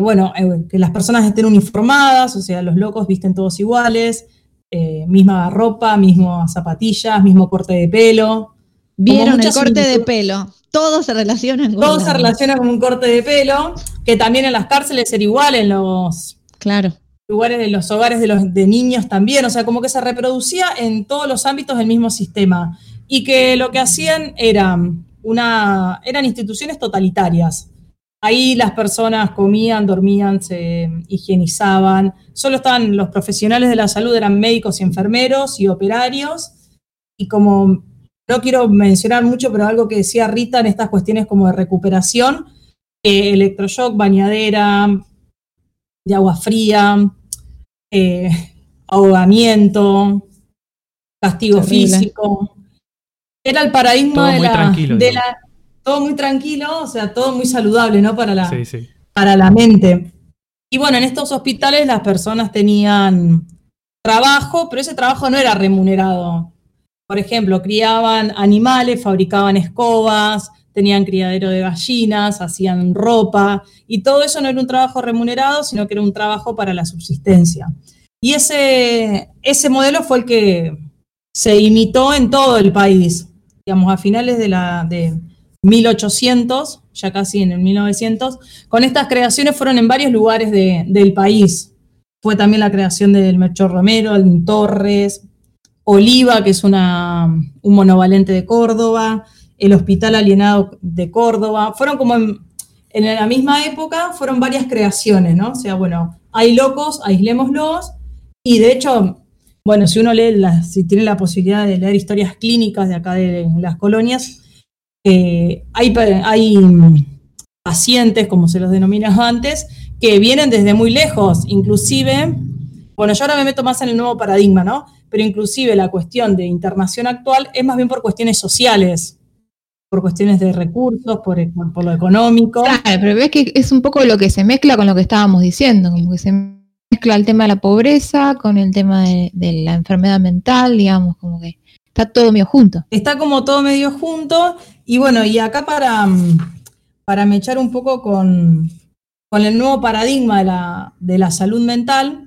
bueno, eh, que las personas estén uniformadas, o sea, los locos visten todos iguales, eh, misma ropa, mismas zapatillas, mismo corte de pelo. Vieron el corte de pelo. Todo se relaciona con Todo se relaciona con un corte de pelo, que también en las cárceles era igual, en los claro. lugares de los hogares de los de niños también, o sea, como que se reproducía en todos los ámbitos del mismo sistema. Y que lo que hacían era una, eran instituciones totalitarias Ahí las personas comían, dormían, se higienizaban. Solo estaban los profesionales de la salud, eran médicos y enfermeros y operarios. Y como no quiero mencionar mucho, pero algo que decía Rita en estas cuestiones como de recuperación, eh, electroshock, bañadera, de agua fría, eh, ahogamiento, castigo físico. Era el paradigma de la, todo muy tranquilo, o sea, todo muy saludable, ¿no? Para la, Para la mente. Y bueno, en estos hospitales las personas tenían trabajo, pero ese trabajo no era remunerado. Por ejemplo, criaban animales, fabricaban escobas, tenían criadero de gallinas, hacían ropa, y todo eso no era un trabajo remunerado, sino que era un trabajo para la subsistencia. Y ese, ese modelo fue el que se imitó en todo el país. Digamos, a finales de la, de, 1800, ya casi en el 1900, con estas creaciones fueron en varios lugares del país. Fue también la creación del Melchor Romero, en Torres, Oliva, que es una, un monovalente de Córdoba, el Hospital Alienado de Córdoba. Fueron como en, la misma época, fueron varias creaciones, ¿no? O sea, bueno, hay locos, aislémoslos, y de hecho, bueno, si uno lee, si tiene la posibilidad de leer historias clínicas de acá de las colonias, eh, hay, hay pacientes, como se los denominaba antes, que vienen desde muy lejos, inclusive, bueno, yo ahora me meto más en el nuevo paradigma, ¿no? Pero inclusive la cuestión de internación actual es más bien por cuestiones sociales, por cuestiones de recursos, por, por, lo económico. Claro, pero ves que es un poco lo que se mezcla con lo que estábamos diciendo, como que se mezcla el tema de la pobreza con el tema de la enfermedad mental, digamos, como que está todo medio junto. Está como todo medio junto y bueno, y acá para, para me echar un poco con, el nuevo paradigma de la, de la salud mental,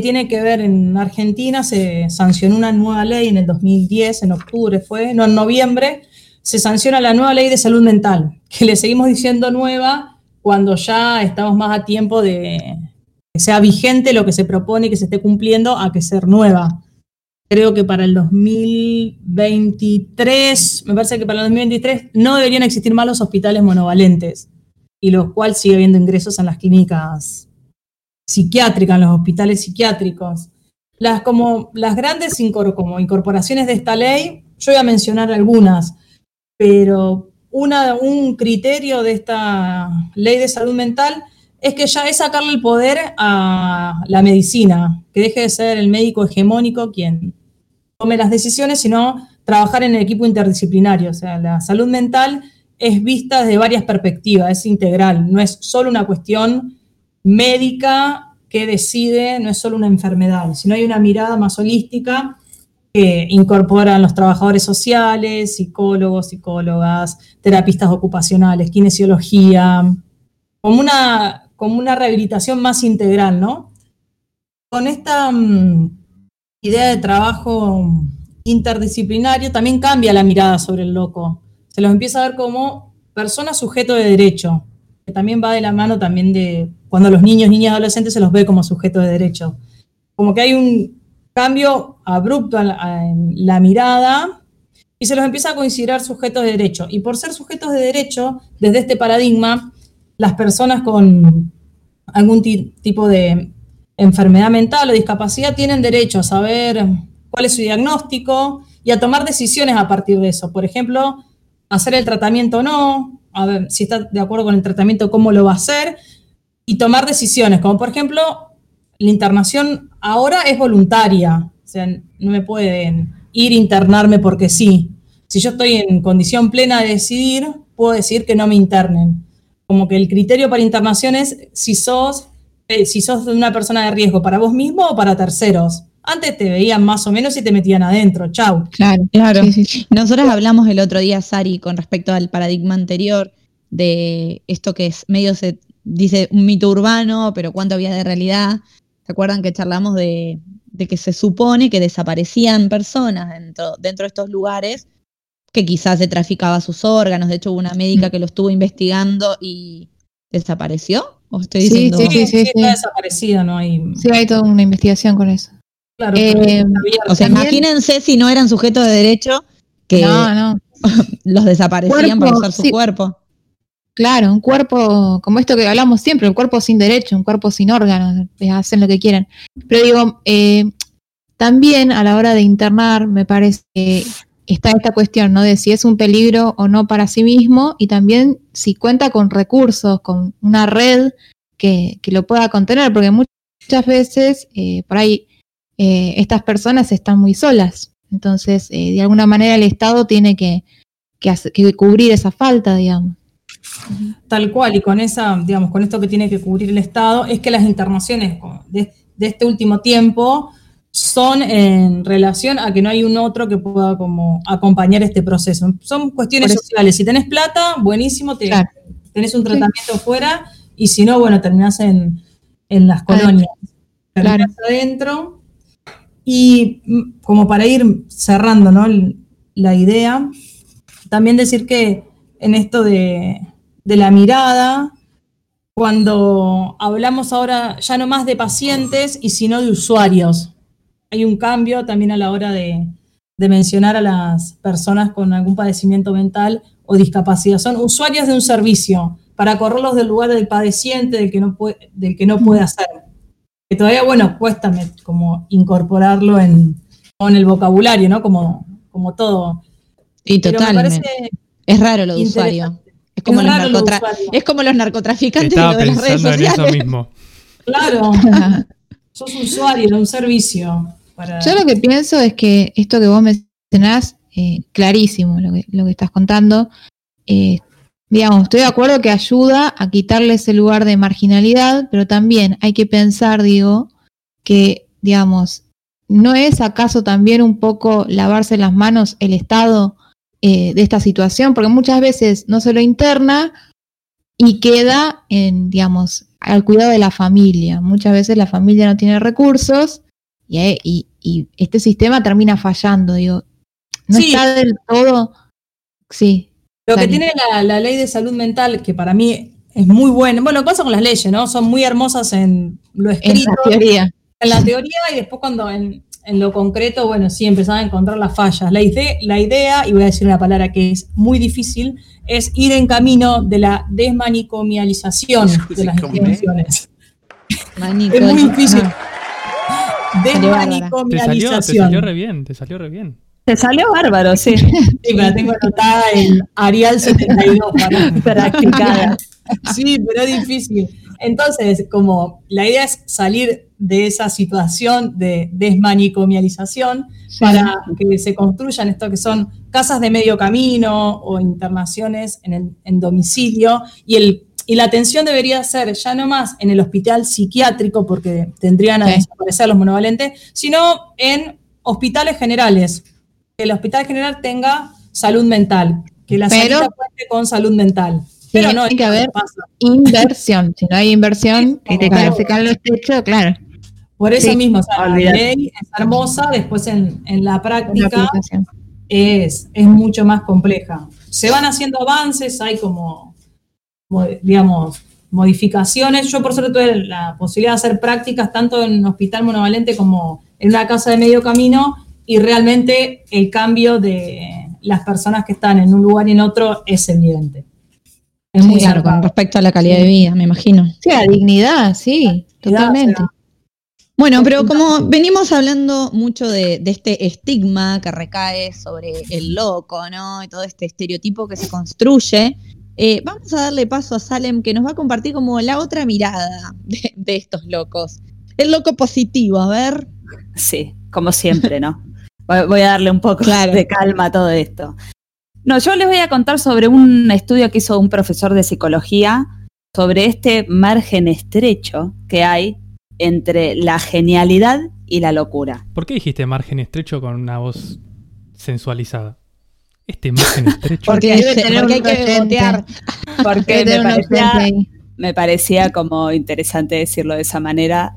tiene que ver en Argentina, se sancionó una nueva ley en el 2010, en octubre fue, no, en noviembre, se sanciona la nueva ley de salud mental, que le seguimos diciendo nueva cuando ya estamos más a tiempo de que sea vigente lo que se propone y que se esté cumpliendo a que ser nueva. Creo que para el 2023, me parece que para el 2023 no deberían existir más los hospitales monovalentes, y los cuales sigue habiendo ingresos en las clínicas psiquiátricas, en los hospitales psiquiátricos. Las, como, las grandes como incorporaciones de esta ley, yo voy a mencionar algunas, pero una, un criterio de esta ley de salud mental es que ya es sacarle el poder a la medicina, que deje de ser el médico hegemónico quien tome las decisiones, sino trabajar en el equipo interdisciplinario. O sea, la salud mental es vista desde varias perspectivas, es integral, no es solo una cuestión médica que decide, no es solo una enfermedad, sino hay una mirada más holística que incorporan los trabajadores sociales, psicólogos, psicólogas, terapistas ocupacionales, kinesiología, como una como una rehabilitación más integral, ¿no? Con esta mm, idea de trabajo interdisciplinario también cambia la mirada sobre el loco. Se los empieza a ver como persona sujeto de derecho, que también va de la mano también de cuando los niños, niñas, adolescentes se los ve como sujeto de derecho. Como que hay un cambio abrupto en la, mirada y se los empieza a considerar sujetos de derecho. Y por ser sujetos de derecho, desde este paradigma, las personas con algún tipo de enfermedad mental o discapacidad tienen derecho a saber cuál es su diagnóstico y a tomar decisiones a partir de eso. Por ejemplo, hacer el tratamiento o no, a ver si está de acuerdo con el tratamiento, cómo lo va a hacer, y tomar decisiones, como por ejemplo, la internación ahora es voluntaria, o sea, no me pueden ir a internarme porque sí. Si yo estoy en condición plena de decidir, puedo decir que no me internen. Como que el criterio para internación es si sos, eh, si sos una persona de riesgo para vos mismo o para terceros. Antes te veían más o menos y te metían adentro. Chau. Claro, claro. Nosotros hablamos el otro día, Sari, con respecto al paradigma anterior de esto que es medio se dice un mito urbano, pero cuánto había de realidad. ¿Se acuerdan que charlamos de, que se supone que desaparecían personas dentro, dentro de estos lugares que quizás se traficaba sus órganos? De hecho, hubo una médica que lo estuvo investigando y desapareció. ¿O estoy diciendo? Sí, sí, sí, sí, está desaparecida, no hay. Sí, hay toda una investigación con eso. Claro, eh, o sea, imagínense si no eran sujetos de derecho que los desaparecían para usar su cuerpo. Claro, un cuerpo como esto que hablamos siempre, un cuerpo sin derecho, un cuerpo sin órganos, hacen lo que quieran. Pero digo, eh, también a la hora de internar, me parece que está esta cuestión, ¿no? De si es un peligro o no para sí mismo y también si cuenta con recursos, con una red que, lo pueda contener, porque muchas veces eh, por ahí eh, estas personas están muy solas. Entonces, eh, de alguna manera el Estado tiene que, cubrir esa falta, digamos. Tal cual, y con esa, digamos, con esto que tiene que cubrir el Estado, es que las internaciones de, este último tiempo son en relación a que no hay un otro que pueda como acompañar este proceso. Son cuestiones sociales. Si tenés plata, buenísimo, tenés un tratamiento fuera, y si no, bueno, terminás en, las colonias. Terminás adentro y mm, como para ir cerrando la idea, también decir que en esto de, la mirada, cuando hablamos ahora ya no más de pacientes y sino de usuarios, hay un cambio también a la hora de, mencionar a las personas con algún padecimiento mental o discapacidad. Son usuarios de un servicio para correrlos del lugar del padeciente, del que no puede, del que no puede hacer que todavía, bueno, cuesta como incorporarlo en, el vocabulario, ¿no? Como, como todo. Y totalmente. Es raro lo de usuario. Es como, los es como, los narcotraficantes de las redes sociales. En eso mismo. Claro. Sos usuario de un servicio. Yo lo que pienso es que esto que vos mencionás, eh, clarísimo lo que, lo que estás contando, eh, digamos, estoy de acuerdo que ayuda a quitarle ese lugar de marginalidad, pero también hay que pensar, digo, que, digamos, ¿no es acaso también un poco lavarse las manos el Estado eh, de esta situación? Porque muchas veces no se lo interna y queda en, digamos, al cuidado de la familia. Muchas veces la familia no tiene recursos y, este sistema termina fallando, digo. No está del todo... Sí, lo que tiene la, ley de salud mental, que para mí es muy buena, bueno, pasa con las leyes, ¿no? Son muy hermosas en lo escrito. En la teoría. En la teoría y después cuando en, lo concreto, bueno, sí empezaba a encontrar las fallas. La, idea, la idea, y voy a decir una palabra que es muy difícil, es ir en camino de la desmanicomialización de las instituciones. es muy difícil. Desmanicomialización. Te salió, te salió re bien, te salió re bien. Te salió bárbaro, sí. Sí, me la tengo anotada en Arial 72 para practicar. Sí, pero es difícil. Entonces, como la idea es salir de esa situación de desmanicomialización para que se construyan esto que son casas de medio camino o internaciones en, en domicilio y el y la atención debería ser ya no más en el hospital psiquiátrico, porque tendrían a desaparecer los monovalentes, sino en hospitales generales, que el hospital general tenga salud mental, que la salud cuente con salud mental. Pero no, tiene que haber inversión. Si no hay inversión, que te caen los techos, claro. Por eso mismo, la ley es hermosa, después en, la práctica es, es mucho más compleja. Se van haciendo avances, hay como, digamos, modificaciones. Yo por suerte tuve la posibilidad de hacer prácticas tanto en Hospital Monovalente como en una casa de medio camino y realmente el cambio de las personas que están en un lugar y en otro es evidente. Es muy claro, con respecto a la calidad de vida, me imagino. Sí, a dignidad, sí, totalmente. Bueno, pero como venimos hablando mucho de, este estigma que recae sobre el loco, ¿no? Y todo este estereotipo que se construye, eh, vamos a darle paso a Salem que nos va a compartir como la otra mirada de, estos locos. El loco positivo, a ver. Sí, como siempre, ¿no? Voy a darle un poco de calma a todo esto. No, yo les voy a contar sobre un estudio que hizo un profesor de psicología sobre este margen estrecho que hay entre la genialidad y la locura. ¿Por qué dijiste margen estrecho con una voz sensualizada? Este margen estrecho. porque, hay que botear. Porque me parecía, me parecía, como interesante decirlo de esa manera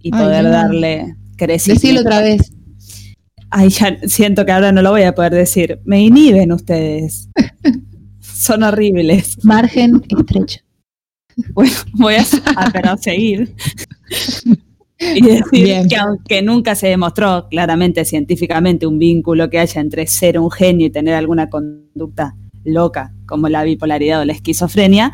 y poder darle crecimiento. Decirlo otra vez. Ay, ya siento que ahora no lo voy a poder decir. Me inhiben ustedes. Son horribles. Margen estrecho. Bueno, voy a, seguir. Y decir que aunque nunca se demostró claramente científicamente un vínculo que haya entre ser un genio y tener alguna conducta loca, como la bipolaridad o la esquizofrenia,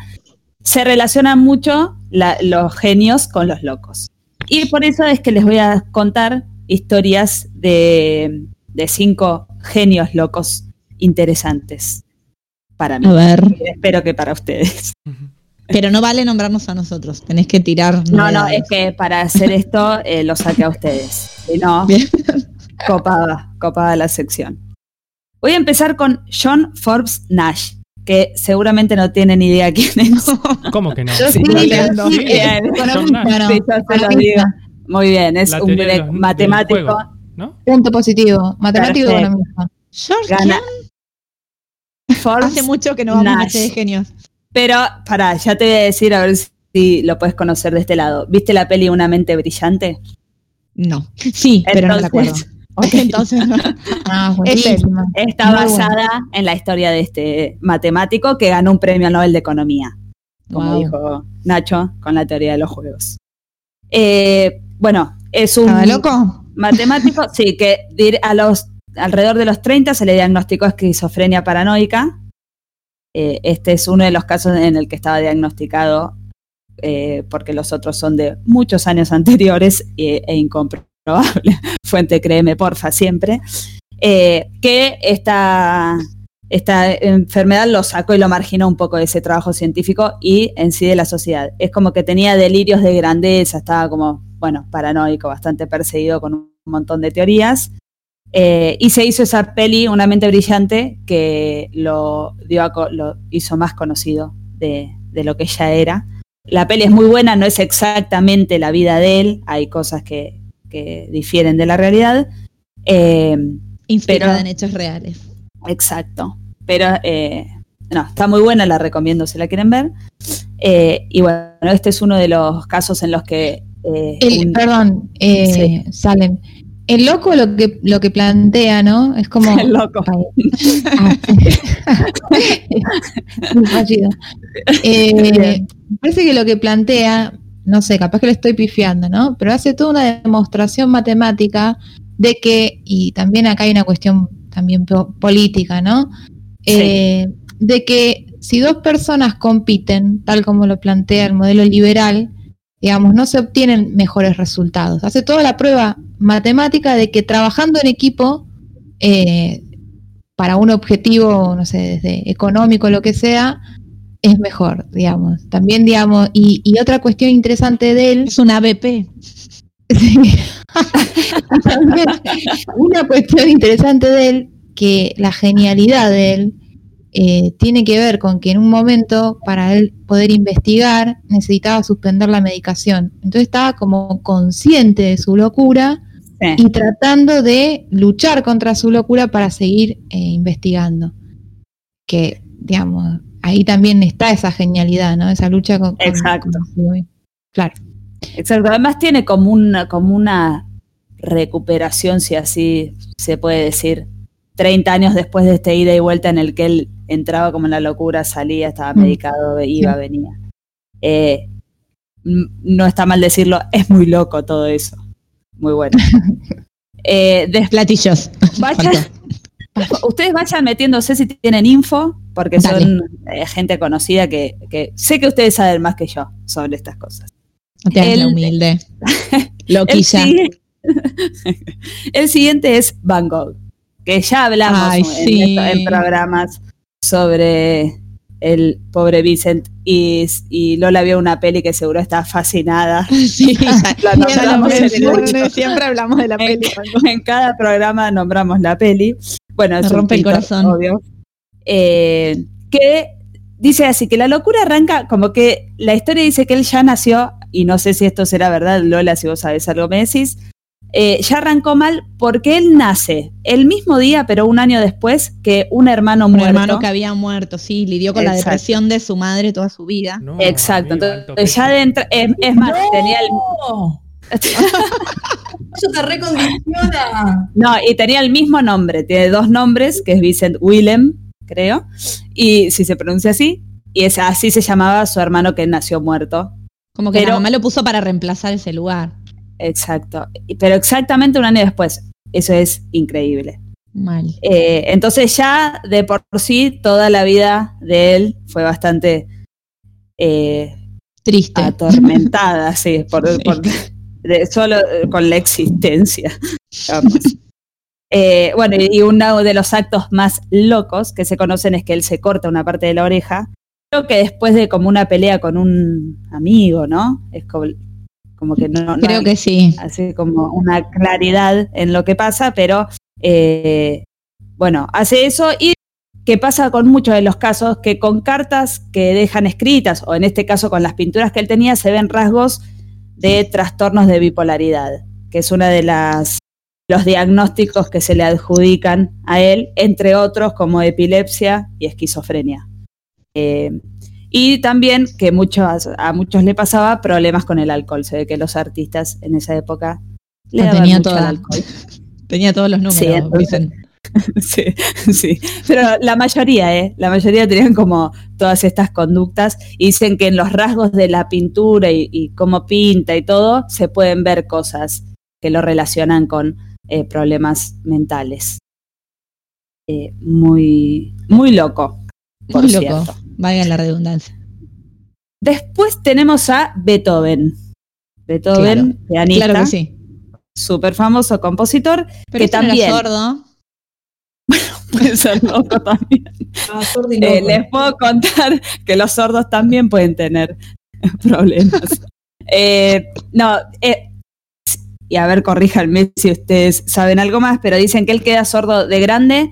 se relacionan mucho los genios con los locos. Y por eso es que les voy a contar historias de, cinco genios locos interesantes para mí. A ver. espero que para ustedes. Pero no vale nombrarnos a nosotros, tenés que tirar. No, no, es que para hacer esto eh, lo saqué a ustedes. Si no, copada, copada la sección. Voy a empezar con John Forbes Nash, que seguramente no tienen idea quién es. ¿Cómo que no? Yo sí, muy bien, es un matemático. Punto positivo. Matemático economista. George Hace mucho que no vamos a de genios. Pero, pará, ya te voy a decir a ver si lo puedes conocer de este lado. ¿Viste la peli Una mente brillante? No. Sí, pero no la acuerdo. entonces ah, está basada en la historia de este matemático que ganó un premio Nobel de Economía, como dijo Nacho con la teoría de los juegos. Eh, bueno, es un loco? matemático, sí, que a los alrededor de los 30 se le diagnosticó esquizofrenia paranoica. Eh, este es uno de los casos en el que estaba diagnosticado, eh, porque los otros son de muchos años anteriores e, incomprobable. Fuente, créeme, porfa, siempre. Eh, que esta, esta enfermedad lo sacó y lo marginó un poco de ese trabajo científico y en sí de la sociedad. Es como que tenía delirios de grandeza, estaba como bueno, paranoico, bastante perseguido con un montón de teorías. Eh, y se hizo esa peli, Una mente brillante, que lo, dio lo hizo más conocido de, lo que ya era. La peli es muy buena, no es exactamente la vida de él, hay cosas que, difieren de la realidad. Eh, Inspirada en hechos reales. Exacto. Pero eh, no, está muy buena, la recomiendo si la quieren ver. Eh, y bueno, este es uno de los casos en los que eh, perdón, eh, Salem. El loco lo que, lo que plantea, ¿no? Es como. El loco. eh, parece que lo que plantea, no sé, capaz que le estoy pifiando, ¿no? Pero hace toda una demostración matemática de que, y también acá hay una cuestión también política, ¿no? Eh, de que si dos personas compiten, tal como lo plantea el modelo liberal, digamos, no se obtienen mejores resultados. Hace toda la prueba matemática de que trabajando en equipo eh, para un objetivo, no sé, desde económico, lo que sea, es mejor, digamos. También, digamos, y, otra cuestión interesante de él... Es un ABP. una cuestión interesante de él, que la genialidad de él eh, tiene que ver con que en un momento para él poder investigar necesitaba suspender la medicación. Entonces estaba como consciente de su locura y tratando de luchar contra su locura para seguir eh, investigando. Que, digamos, ahí también está esa genialidad, ¿no? Esa lucha con... Exacto. claro. Exacto, además tiene como una, como una recuperación, si así se puede decir, 30 años después de este ida y vuelta en el que él entraba como en la locura, salía, estaba mm. medicado, iba, venía. Eh, no está mal decirlo, es muy loco todo eso. Muy bueno. Eh, Platillos. ustedes vayan metiéndose si tienen info, porque son eh, gente conocida que, sé que ustedes saben más que yo sobre estas cosas. No te el, humilde. Loquilla. El, siguiente es Van Gogh, que ya hablamos en, programas sobre el pobre Vicent y, Lola vio una peli que seguro está fascinada. Sí, siempre hablamos de la peli. En, cada programa nombramos la peli. Bueno, es rompe el corazón. Obvio. Eh, que dice así, que la locura arranca como que la historia dice que él ya nació, y no sé si esto será verdad, Lola, si vos sabés algo me decís, eh, ya arrancó mal porque él nace el mismo día, pero un año después, que un hermano muerto. Un hermano que había muerto, sí, lidió con la depresión de su madre toda su vida. Exacto, entonces ya dentro, es, más, tenía el... Eso te recondiciona. No, y tenía el mismo nombre, tiene dos nombres, que es Vincent Willem, creo, y si se pronuncia así, y es así se llamaba su hermano que nació muerto. Como que la mamá lo puso para reemplazar ese lugar. Exacto. Pero exactamente un año después. Eso es increíble. Mal. Eh, entonces ya de por sí toda la vida de él fue bastante eh, triste. Atormentada, sí, por, solo eh, con la existencia. bueno, y uno de los actos más locos que se conocen es que él se corta una parte de la oreja. Creo que después de como una pelea con un amigo, ¿no? Es como, como que no, Creo que sí. Así como una claridad en lo que pasa, pero eh, bueno, hace eso y que pasa con muchos de los casos, que con cartas que dejan escritas, o en este caso con las pinturas que él tenía, se ven rasgos de trastornos de bipolaridad, que es una de las los diagnósticos que se le adjudican a él, entre otros como epilepsia y esquizofrenia. Eh, y también que muchos, a muchos le pasaba problemas con el alcohol. Se ve que los artistas en esa época le daban tenía mucho alcohol. Tenía todos los números, sí, sí, pero la mayoría, ¿eh? La mayoría tenían como todas estas conductas y dicen que en los rasgos de la pintura y, cómo pinta y todo se pueden ver cosas que lo relacionan con eh, problemas mentales. Eh, muy, muy loco, por muy cierto. Loco. Vaya la redundancia. Después tenemos a Beethoven. Beethoven, pianista. Claro que sí. Súper famoso compositor. Pero que este también. Era sordo. Bueno, puede ser loco también. Ah, eh, les puedo contar que los sordos también pueden tener problemas. Eh, no, eh, y a ver, corríjanme si ustedes saben algo más, pero dicen que él queda sordo de grande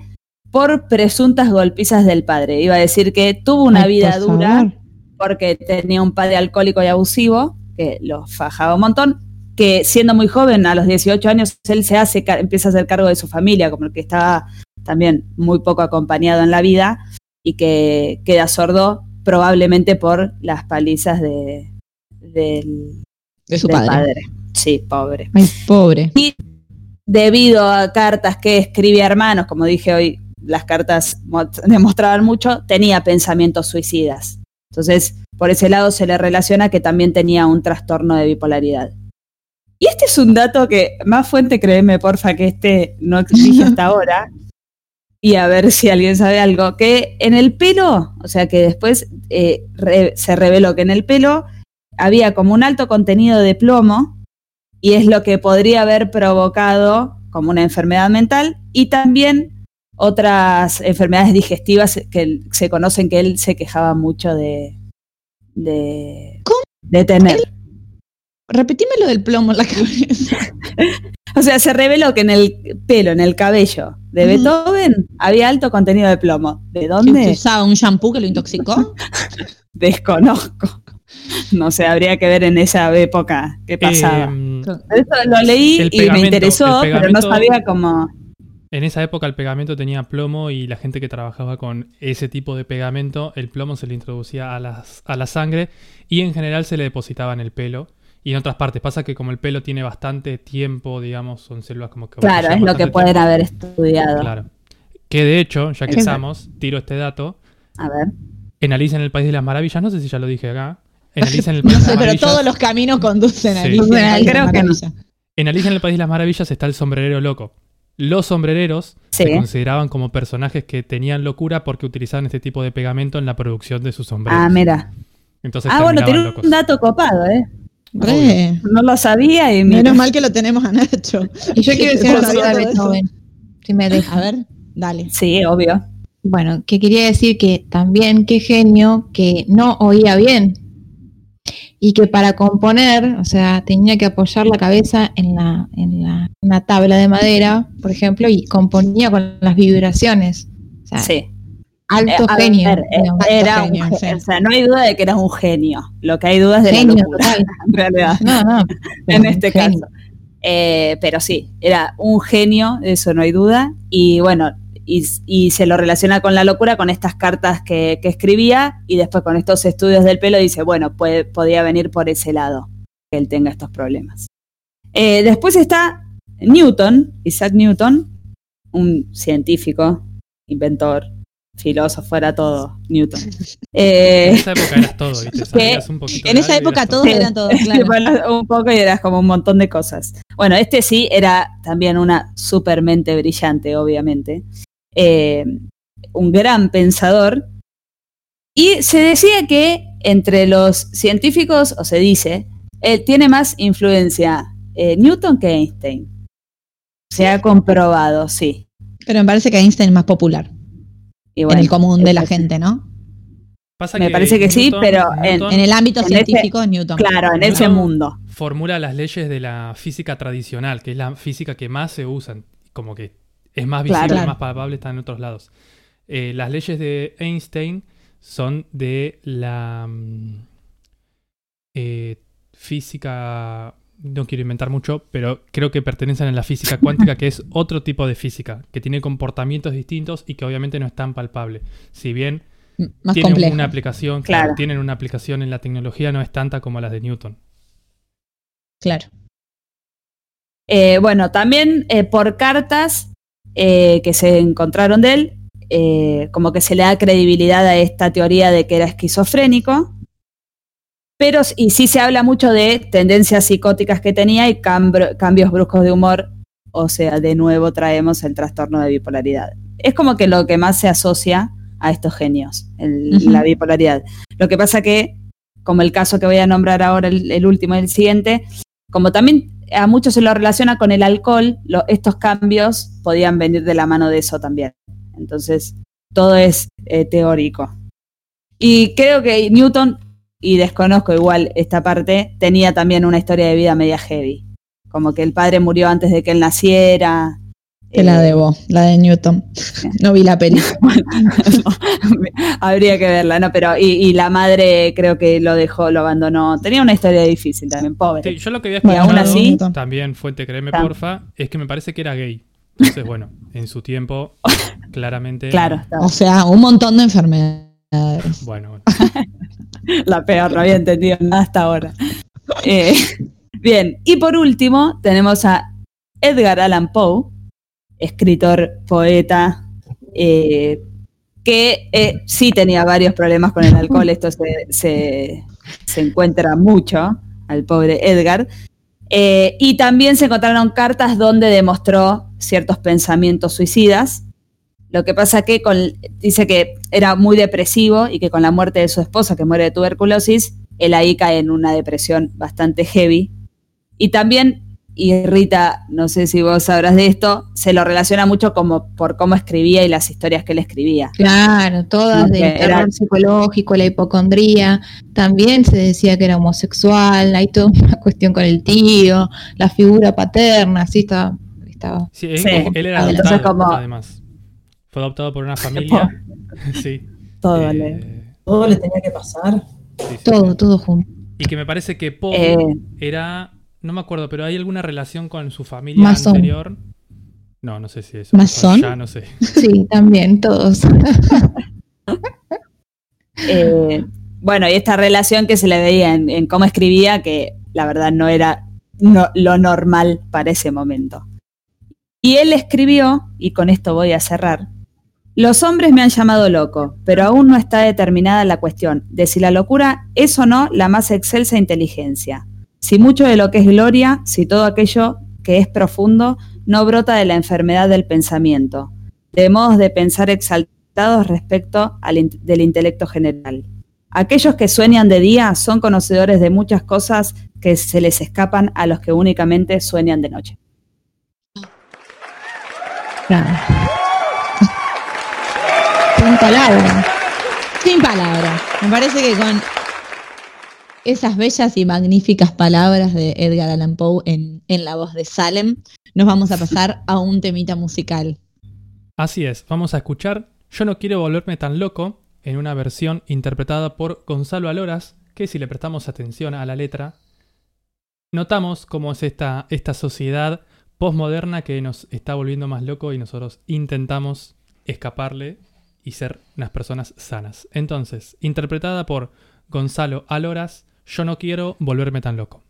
por presuntas golpizas del padre. Iba a decir que tuvo una vida dura porque tenía un padre alcohólico y abusivo que lo fajaba un montón, que siendo muy joven, a los 18 años, él se hace, empieza a hacer cargo de su familia, como el que estaba también muy poco acompañado en la vida y que queda sordo probablemente por las palizas de, de su padre. padre. Sí, pobre. Ay, pobre. Y debido a cartas que escribía hermanos, como dije hoy, las cartas demostraban mucho, tenía pensamientos suicidas. Entonces, por ese lado se le relaciona que también tenía un trastorno de bipolaridad. Y este es un dato que, más fuente, créeme, porfa, que este no existe hasta ahora. Y a ver si alguien sabe algo. Que en el pelo, o sea que después eh, se reveló que en el pelo había como un alto contenido de plomo y es lo que podría haber provocado como una enfermedad mental y también otras enfermedades digestivas que se conocen que él se quejaba mucho de, de, de tener. Repetime lo del plomo en la cabeza. o sea, se reveló que en el pelo, en el cabello de Beethoven había alto contenido de plomo. ¿De dónde? ¿Usaba un shampoo que lo intoxicó? Desconozco. No sé, habría que ver en esa época qué pasaba. Eso lo leí y me interesó, pero no sabía cómo. En esa época el pegamento tenía plomo y la gente que trabajaba con ese tipo de pegamento, el plomo se le introducía a, a la sangre y en general se le depositaba en el pelo y en otras partes. Pasa que como el pelo tiene bastante tiempo, digamos, son células como que... Claro, es lo que pueden haber estudiado. Claro. Que de hecho, ya que estamos, tiro este dato. A ver. En Alicia en el País de las Maravillas, no sé si ya lo dije acá. En Alicia en el País no sé, pero todos los caminos conducen a Alicia. Creo que no. En Alicia en el País de las Maravillas está el sombrerero loco. Los sombrereros se consideraban como personajes que tenían locura porque utilizaban este tipo de pegamento en la producción de sus sombreros. Ah, mira. Entonces ah, bueno, tiene un dato copado, ¿eh? No lo sabía y Menos mal que lo tenemos a Nacho. Y yo quiero decir algo de Beethoven. Si me deja. A ver, dale. Sí, obvio. Bueno, que quería decir que también qué genio que no oía bien y que para componer, o sea, tenía que apoyar la cabeza en la, en la una tabla de madera, por ejemplo, y componía con las vibraciones. sí. Alto eh, genio. era O sea, no hay duda de que eras un genio. Lo que hay duda es de genio, la locura, en realidad. No, no. en este caso. Eh, pero sí, era un genio, eso no hay duda. Y bueno, y, se lo relaciona con la locura, con estas cartas que, escribía y después con estos estudios del pelo dice, bueno, puede, podía venir por ese lado que él tenga estos problemas. Eh, después está Newton, Isaac Newton, un científico, inventor, filósofo, era todo Newton. en esa época eras todo, ¿viste? un en esa época todos eran todos, claro. un poco y eras como un montón de cosas. Bueno, este sí era también una super mente brillante, obviamente. Eh, un gran pensador, y se decía que entre los científicos, o se dice, eh, tiene más influencia eh, Newton que Einstein. Se ha comprobado, sí. Pero me parece que Einstein es más popular. en el común de la gente, ¿no? me parece que sí, pero en, el ámbito científico, Newton. Claro, en ese mundo. Formula las leyes de la física tradicional, que es la física que más se usan. Como que es más visible, más palpable, está en otros lados. Eh, las leyes de Einstein son de la mm, eh, física, no quiero inventar mucho, pero creo que pertenecen a la física cuántica, que es otro tipo de física, que tiene comportamientos distintos y que obviamente no es tan palpable. Si bien tienen una aplicación, claro. tienen una aplicación en la tecnología, no es tanta como las de Newton. Claro. Eh, bueno, también por cartas eh, que se encontraron de él, eh, como que se le da credibilidad a esta teoría de que era esquizofrénico. Pero, y sí se habla mucho de tendencias psicóticas que tenía y cambios bruscos de humor. O sea, de nuevo traemos el trastorno de bipolaridad. Es como que lo que más se asocia a estos genios, la bipolaridad. Lo que pasa que, como el caso que voy a nombrar ahora, el, el último y el siguiente, como también a muchos se lo relaciona con el alcohol, estos cambios podían venir de la mano de eso también. Entonces, todo es eh, teórico. Y creo que Newton, y desconozco igual esta parte, tenía también una historia de vida media heavy. Como que el padre murió antes de que él naciera, te la eh, debo, la de Newton. No vi la película. habría que verla, ¿no? Pero, y, la madre creo que lo dejó, lo abandonó. Tenía una historia difícil también, pobre. yo lo que había escuchado, así, también fuente, créeme porfa, es que me parece que era gay. Entonces, bueno, en su tiempo, claramente. Claro. O sea, un montón de enfermedades. Bueno, bueno. la peor, no había entendido nada hasta ahora. Eh, bien, y por último, tenemos a Edgar Allan Poe escritor, poeta, eh, que eh, sí tenía varios problemas con el alcohol, esto se, encuentra mucho al pobre Edgar. Eh, y también se encontraron cartas donde demostró ciertos pensamientos suicidas. Lo que pasa que dice que era muy depresivo y que con la muerte de su esposa, que muere de tuberculosis, él ahí cae en una depresión bastante heavy. Y también y Rita, no sé si vos sabrás de esto, se lo relaciona mucho como por cómo escribía y las historias que él escribía. Claro, todas del terror psicológico, la hipocondría, también se decía que era homosexual, hay toda una cuestión con el tío, la figura paterna, así estaba. estaba sí, él, era adoptado, además. Fue adoptado por una familia. sí. Todo, le, eh, todo le tenía que pasar. todo, todo junto. Y que me parece que Poe eh, era no me acuerdo, pero ¿hay alguna relación con su familia anterior? No, no sé si eso. ¿Masón? Ya no sé. Sí, también, todos. Eh, bueno, y esta relación que se le veía en, cómo escribía, que la verdad no era lo normal para ese momento. Y él escribió, y con esto voy a cerrar, los hombres me han llamado loco, pero aún no está determinada la cuestión de si la locura es o no la más excelsa inteligencia. Si mucho de lo que es gloria, si todo aquello que es profundo, no brota de la enfermedad del pensamiento, de modos de pensar exaltados respecto del intelecto general. Aquellos que sueñan de día son conocedores de muchas cosas que se les escapan a los que únicamente sueñan de noche. Sin palabras. Sin palabras. Me parece que con esas bellas y magníficas palabras de Edgar Allan Poe en, en la voz de Salem, nos vamos a pasar a un temita musical. Así es, vamos a escuchar Yo no quiero volverme tan loco en una versión interpretada por Gonzalo Aloras, que si le prestamos atención a la letra, notamos cómo es esta, esta sociedad postmoderna que nos está volviendo más loco y nosotros intentamos escaparle y ser unas personas sanas. Entonces, interpretada por Gonzalo Aloras, Yo no quiero volverme tan loco.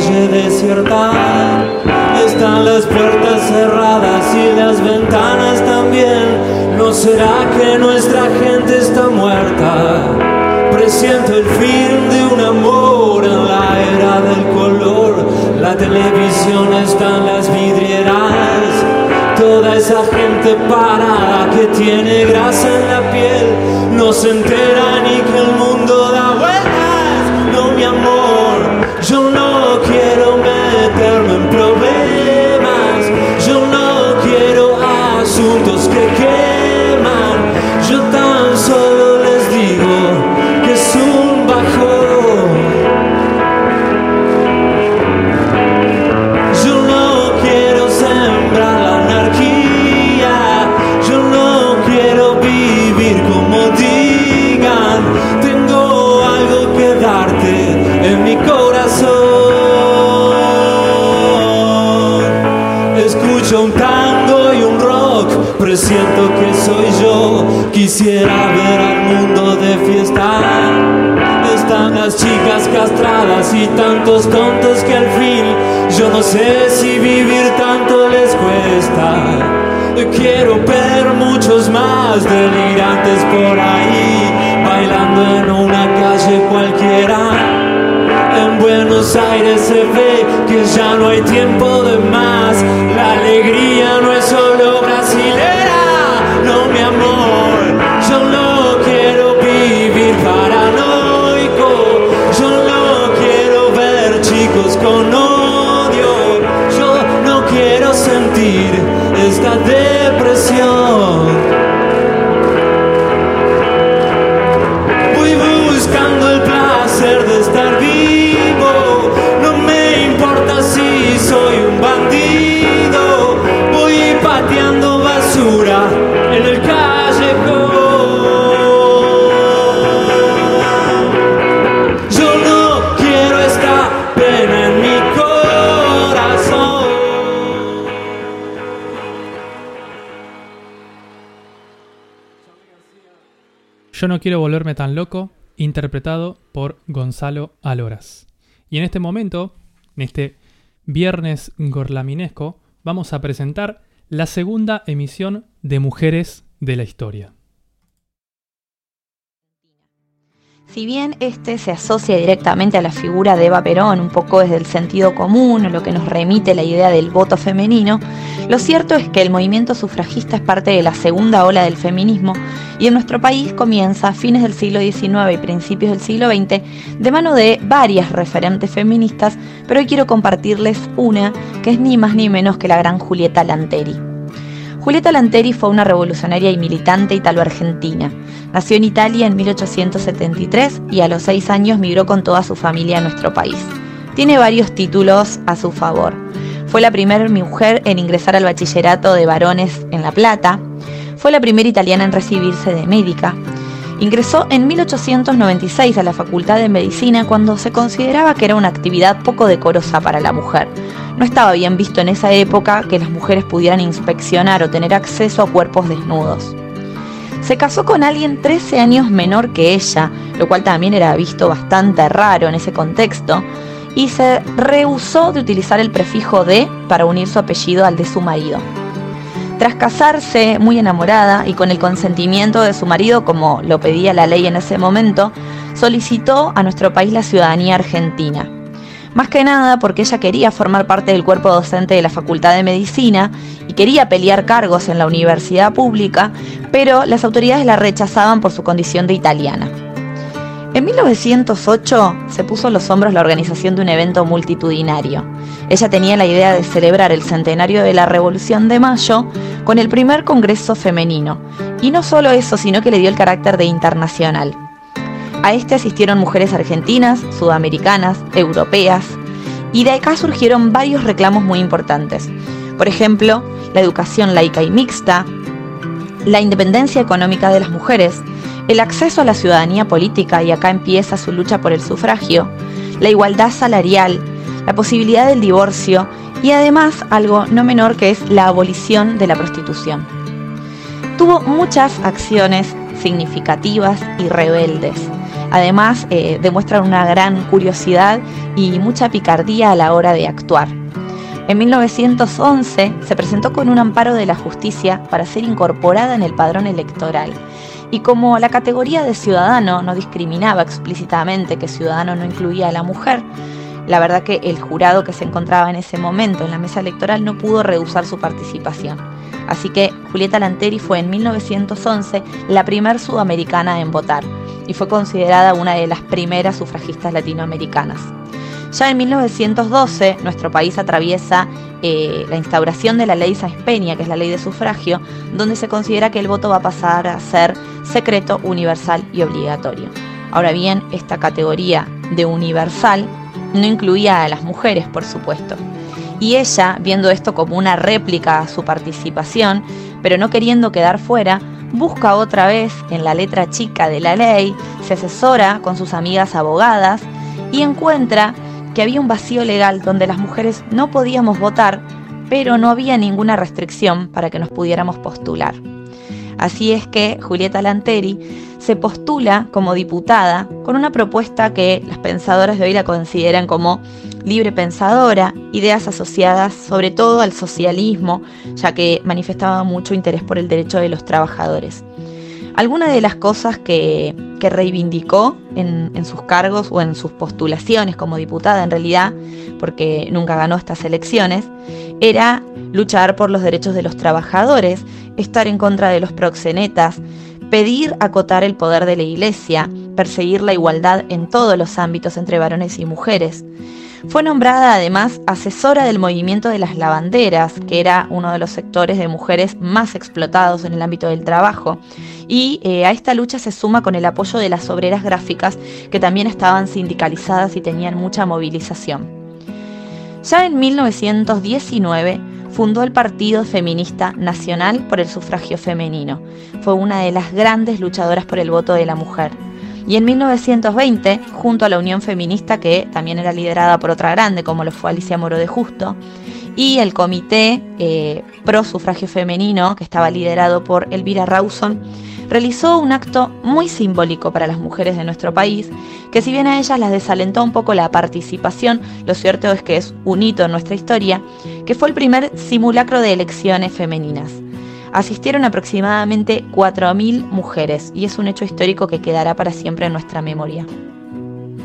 calle desierta están las puertas cerradas y las ventanas también. ¿No será que nuestra gente está muerta? Presiento el fin de un amor en la era del color. La televisión está en las vidrieras. Toda esa gente parada que tiene grasa en la piel no se entera ni que el mundo da vueltas. No, mi amor. Yo escucho un tango y un rock, presiento que soy yo. Quisiera ver al mundo de fiesta. Están las chicas castradas y tantos tontos que al fin yo no sé si vivir tanto les cuesta. Quiero ver muchos más delirantes por ahí, bailando en una calle cualquiera en Buenos Aires se ve que ya no hay tiempo de más. La alegría no es solo tan loco, interpretado por Gonzalo Aloras. Y en este momento, en este viernes gorlaminesco, vamos a presentar la segunda emisión de Mujeres de la Historia. Si bien este se asocia directamente a la figura de Eva Perón, un poco desde el sentido común, o lo que nos remite la idea del voto femenino, lo cierto es que el movimiento sufragista es parte de la segunda ola del feminismo y en nuestro país comienza a fines del siglo XIX y principios del siglo XX de mano de varias referentes feministas, pero hoy quiero compartirles una que es ni más ni menos que la gran Julieta Lanteri. Julieta Lanteri fue una revolucionaria y militante italo-argentina. Nació en Italia en 1873 y a los seis años migró con toda su familia a nuestro país. Tiene varios títulos a su favor. Fue la primera mujer en ingresar al bachillerato de varones en La Plata. Fue la primera italiana en recibirse de médica. Ingresó en 1896 a la Facultad de Medicina cuando se consideraba que era una actividad poco decorosa para la mujer. No estaba bien visto en esa época que las mujeres pudieran inspeccionar o tener acceso a cuerpos desnudos. Se casó con alguien 13 años menor que ella, lo cual también era visto bastante raro en ese contexto, y se rehusó de utilizar el prefijo de para unir su apellido al de su marido. Tras casarse, muy enamorada y con el consentimiento de su marido, como lo pedía la ley en ese momento, solicitó a nuestro país la ciudadanía argentina. Más que nada porque ella quería formar parte del cuerpo docente de la Facultad de Medicina y quería pelear cargos en la universidad pública, pero las autoridades la rechazaban por su condición de italiana. En 1908 se puso a los hombros la organización de un evento multitudinario. Ella tenía la idea de celebrar el centenario de la Revolución de Mayo con el primer Congreso Femenino. Y no solo eso, sino que le dio el carácter de internacional. A este asistieron mujeres argentinas, sudamericanas, europeas, y de acá surgieron varios reclamos muy importantes. Por ejemplo, la educación laica y mixta, la independencia económica de las mujeres, el acceso a la ciudadanía política, y acá empieza su lucha por el sufragio, la igualdad salarial, la posibilidad del divorcio y además algo no menor que es la abolición de la prostitución. Tuvo muchas acciones significativas y rebeldes Además, eh, demuestran una gran curiosidad y mucha picardía a la hora de actuar. En 1911 se presentó con un amparo de la justicia para ser incorporada en el padrón electoral. Y como la categoría de ciudadano no discriminaba explícitamente que ciudadano no incluía a la mujer, la verdad que el jurado que se encontraba en ese momento en la mesa electoral no pudo rehusar su participación. Así que Julieta Lanteri fue en 1911 la primer sudamericana en votar y fue considerada una de las primeras sufragistas latinoamericanas. Ya en 1912 nuestro país atraviesa eh, la instauración de la ley Sáenz que es la ley de sufragio, donde se considera que el voto va a pasar a ser secreto, universal y obligatorio. Ahora bien, esta categoría de universal no incluía a las mujeres, por supuesto. Y ella, viendo esto como una réplica a su participación, pero no queriendo quedar fuera, busca otra vez en la letra chica de la ley, se asesora con sus amigas abogadas y encuentra que había un vacío legal donde las mujeres no podíamos votar, pero no había ninguna restricción para que nos pudiéramos postular. Así es que Julieta Lanteri se postula como diputada con una propuesta que las pensadoras de hoy la consideran como libre pensadora, ideas asociadas sobre todo al socialismo, ya que manifestaba mucho interés por el derecho de los trabajadores. Algunas de las cosas que, reivindicó en, en, sus cargos o en sus postulaciones como diputada en realidad, porque nunca ganó estas elecciones, era luchar por los derechos de los trabajadores, estar en contra de los proxenetas, pedir acotar el poder de la Iglesia, perseguir la igualdad en todos los ámbitos entre varones y mujeres. Fue nombrada además asesora del movimiento de las lavanderas, que era uno de los sectores de mujeres más explotados en el ámbito del trabajo. Y eh, a esta lucha se suma con el apoyo de las obreras gráficas, que también estaban sindicalizadas y tenían mucha movilización. Ya en 1919 fundó el Partido Feminista Nacional por el Sufragio Femenino. Fue una de las grandes luchadoras por el voto de la mujer. Y en 1920, junto a la Unión Feminista, que también era liderada por otra grande, como lo fue Alicia Moro de Justo, y el Comité eh, Pro Sufragio Femenino, que estaba liderado por Elvira Rawson, realizó un acto muy simbólico para las mujeres de nuestro país, que si bien a ellas las desalentó un poco la participación, lo cierto es que es un hito en nuestra historia, que fue el primer simulacro de elecciones femeninas. asistieron aproximadamente 4.000 mujeres y es un hecho histórico que quedará para siempre en nuestra memoria.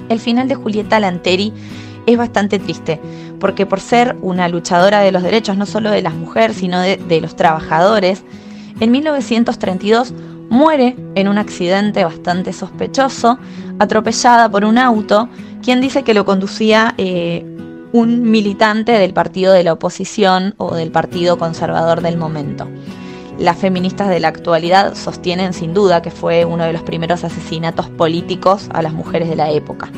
El final de Julieta Lanteri es bastante triste, porque por ser una luchadora de los derechos no solo de las mujeres, sino de, los trabajadores, en 1932 muere en un accidente bastante sospechoso, atropellada por un auto, quien dice que lo conducía eh, un militante del partido de la oposición o del partido conservador del momento. Las feministas de la actualidad sostienen sin duda que fue uno de los primeros asesinatos políticos a las mujeres de la época.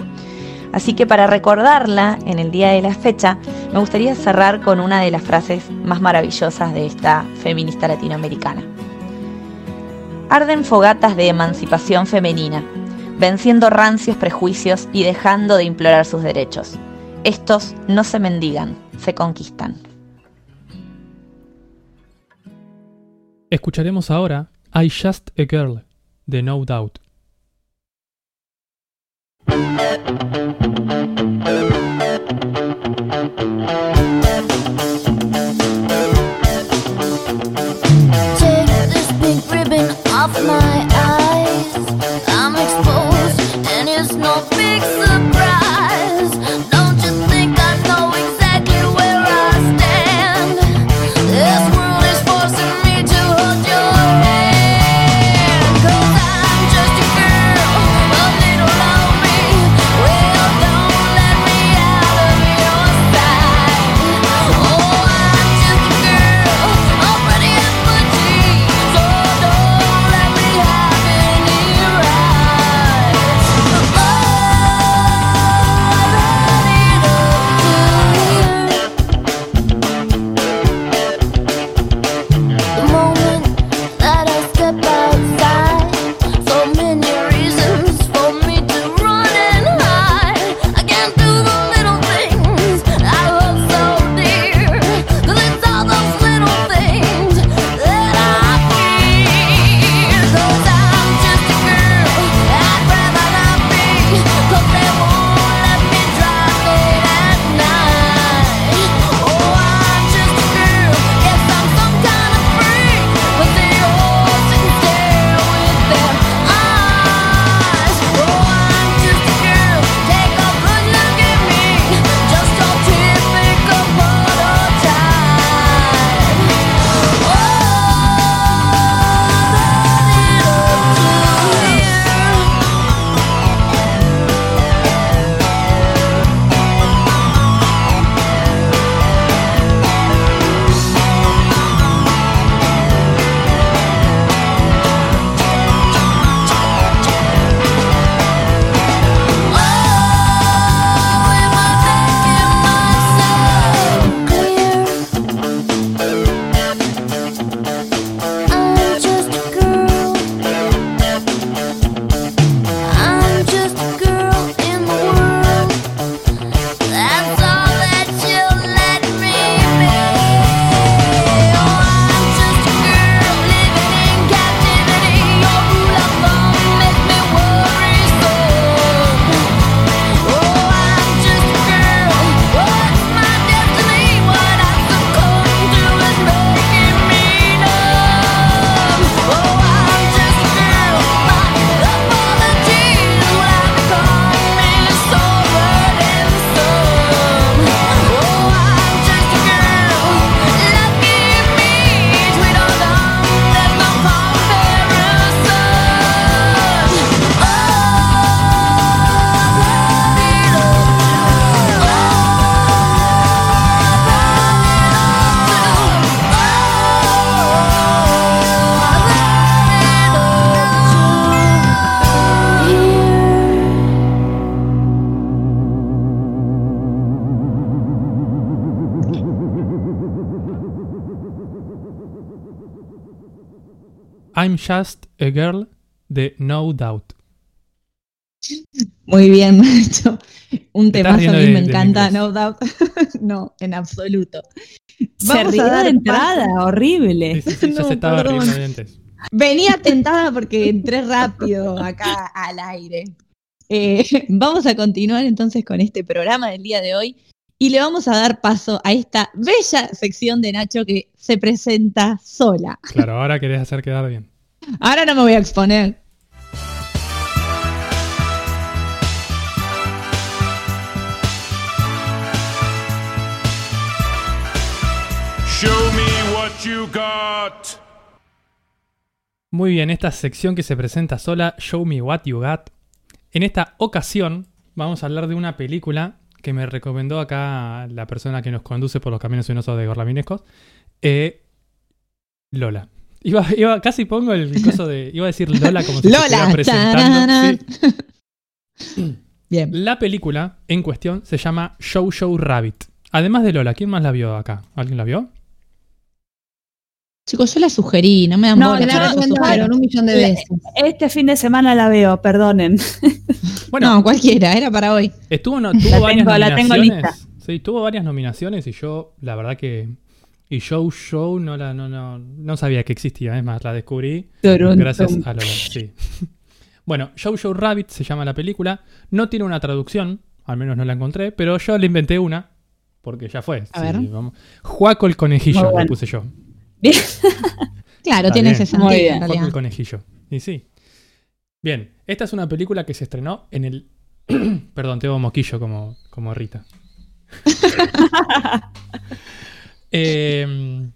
Así que para recordarla en el día de la fecha, me gustaría cerrar con una de las frases más maravillosas de esta feminista latinoamericana. Arden fogatas de emancipación femenina, venciendo rancios prejuicios y dejando de implorar sus derechos. Estos no se mendigan, se conquistan. Escucharemos ahora I Just a Girl de No Doubt. I'm Just a Girl de No Doubt. Muy bien, macho. Un tema a mí me encanta, No Doubt. no, en absoluto. se rió de entrada, horrible. Venía tentada porque entré rápido acá al aire. Eh, vamos a continuar entonces con este programa del día de hoy y le vamos a dar paso a esta bella sección de Nacho que se presenta sola. Claro, ahora querés hacer quedar bien. Ahora no me voy a exponer. Show me what you got. Muy bien, esta sección que se presenta sola, Show me what you got. En esta ocasión vamos a hablar de una película que me recomendó acá la persona que nos conduce por los caminos sinuosos de Gorlaminescos, eh, Lola. Iba, casi pongo el coso de. Iba a decir Lola como si Lola, presentando. Bien. La película en cuestión se llama Show Show Rabbit. Además de Lola, ¿quién más la vio acá? ¿Alguien la vio? Chicos, yo la sugerí, no me dan no, bola. la un millón de veces. Este fin de semana la veo, perdonen. Bueno, no, cualquiera, era para hoy. Estuvo, no, tuvo varias nominaciones. Sí, tuvo varias nominaciones y yo, la verdad que. Y Show Show no la no, no, no sabía que existía, es más, la descubrí gracias a Lola. Sí. Bueno, Show Show Rabbit se llama la película. No tiene una traducción, al menos no la encontré, pero yo le inventé una, porque ya fue. A ver. Juaco el conejillo, le puse yo. claro, tiene ese sentido. Muy bien. el conejillo. Y sí. Bien, esta es una película que se estrenó en el. Perdón, tengo moquillo como, como Rita. Em,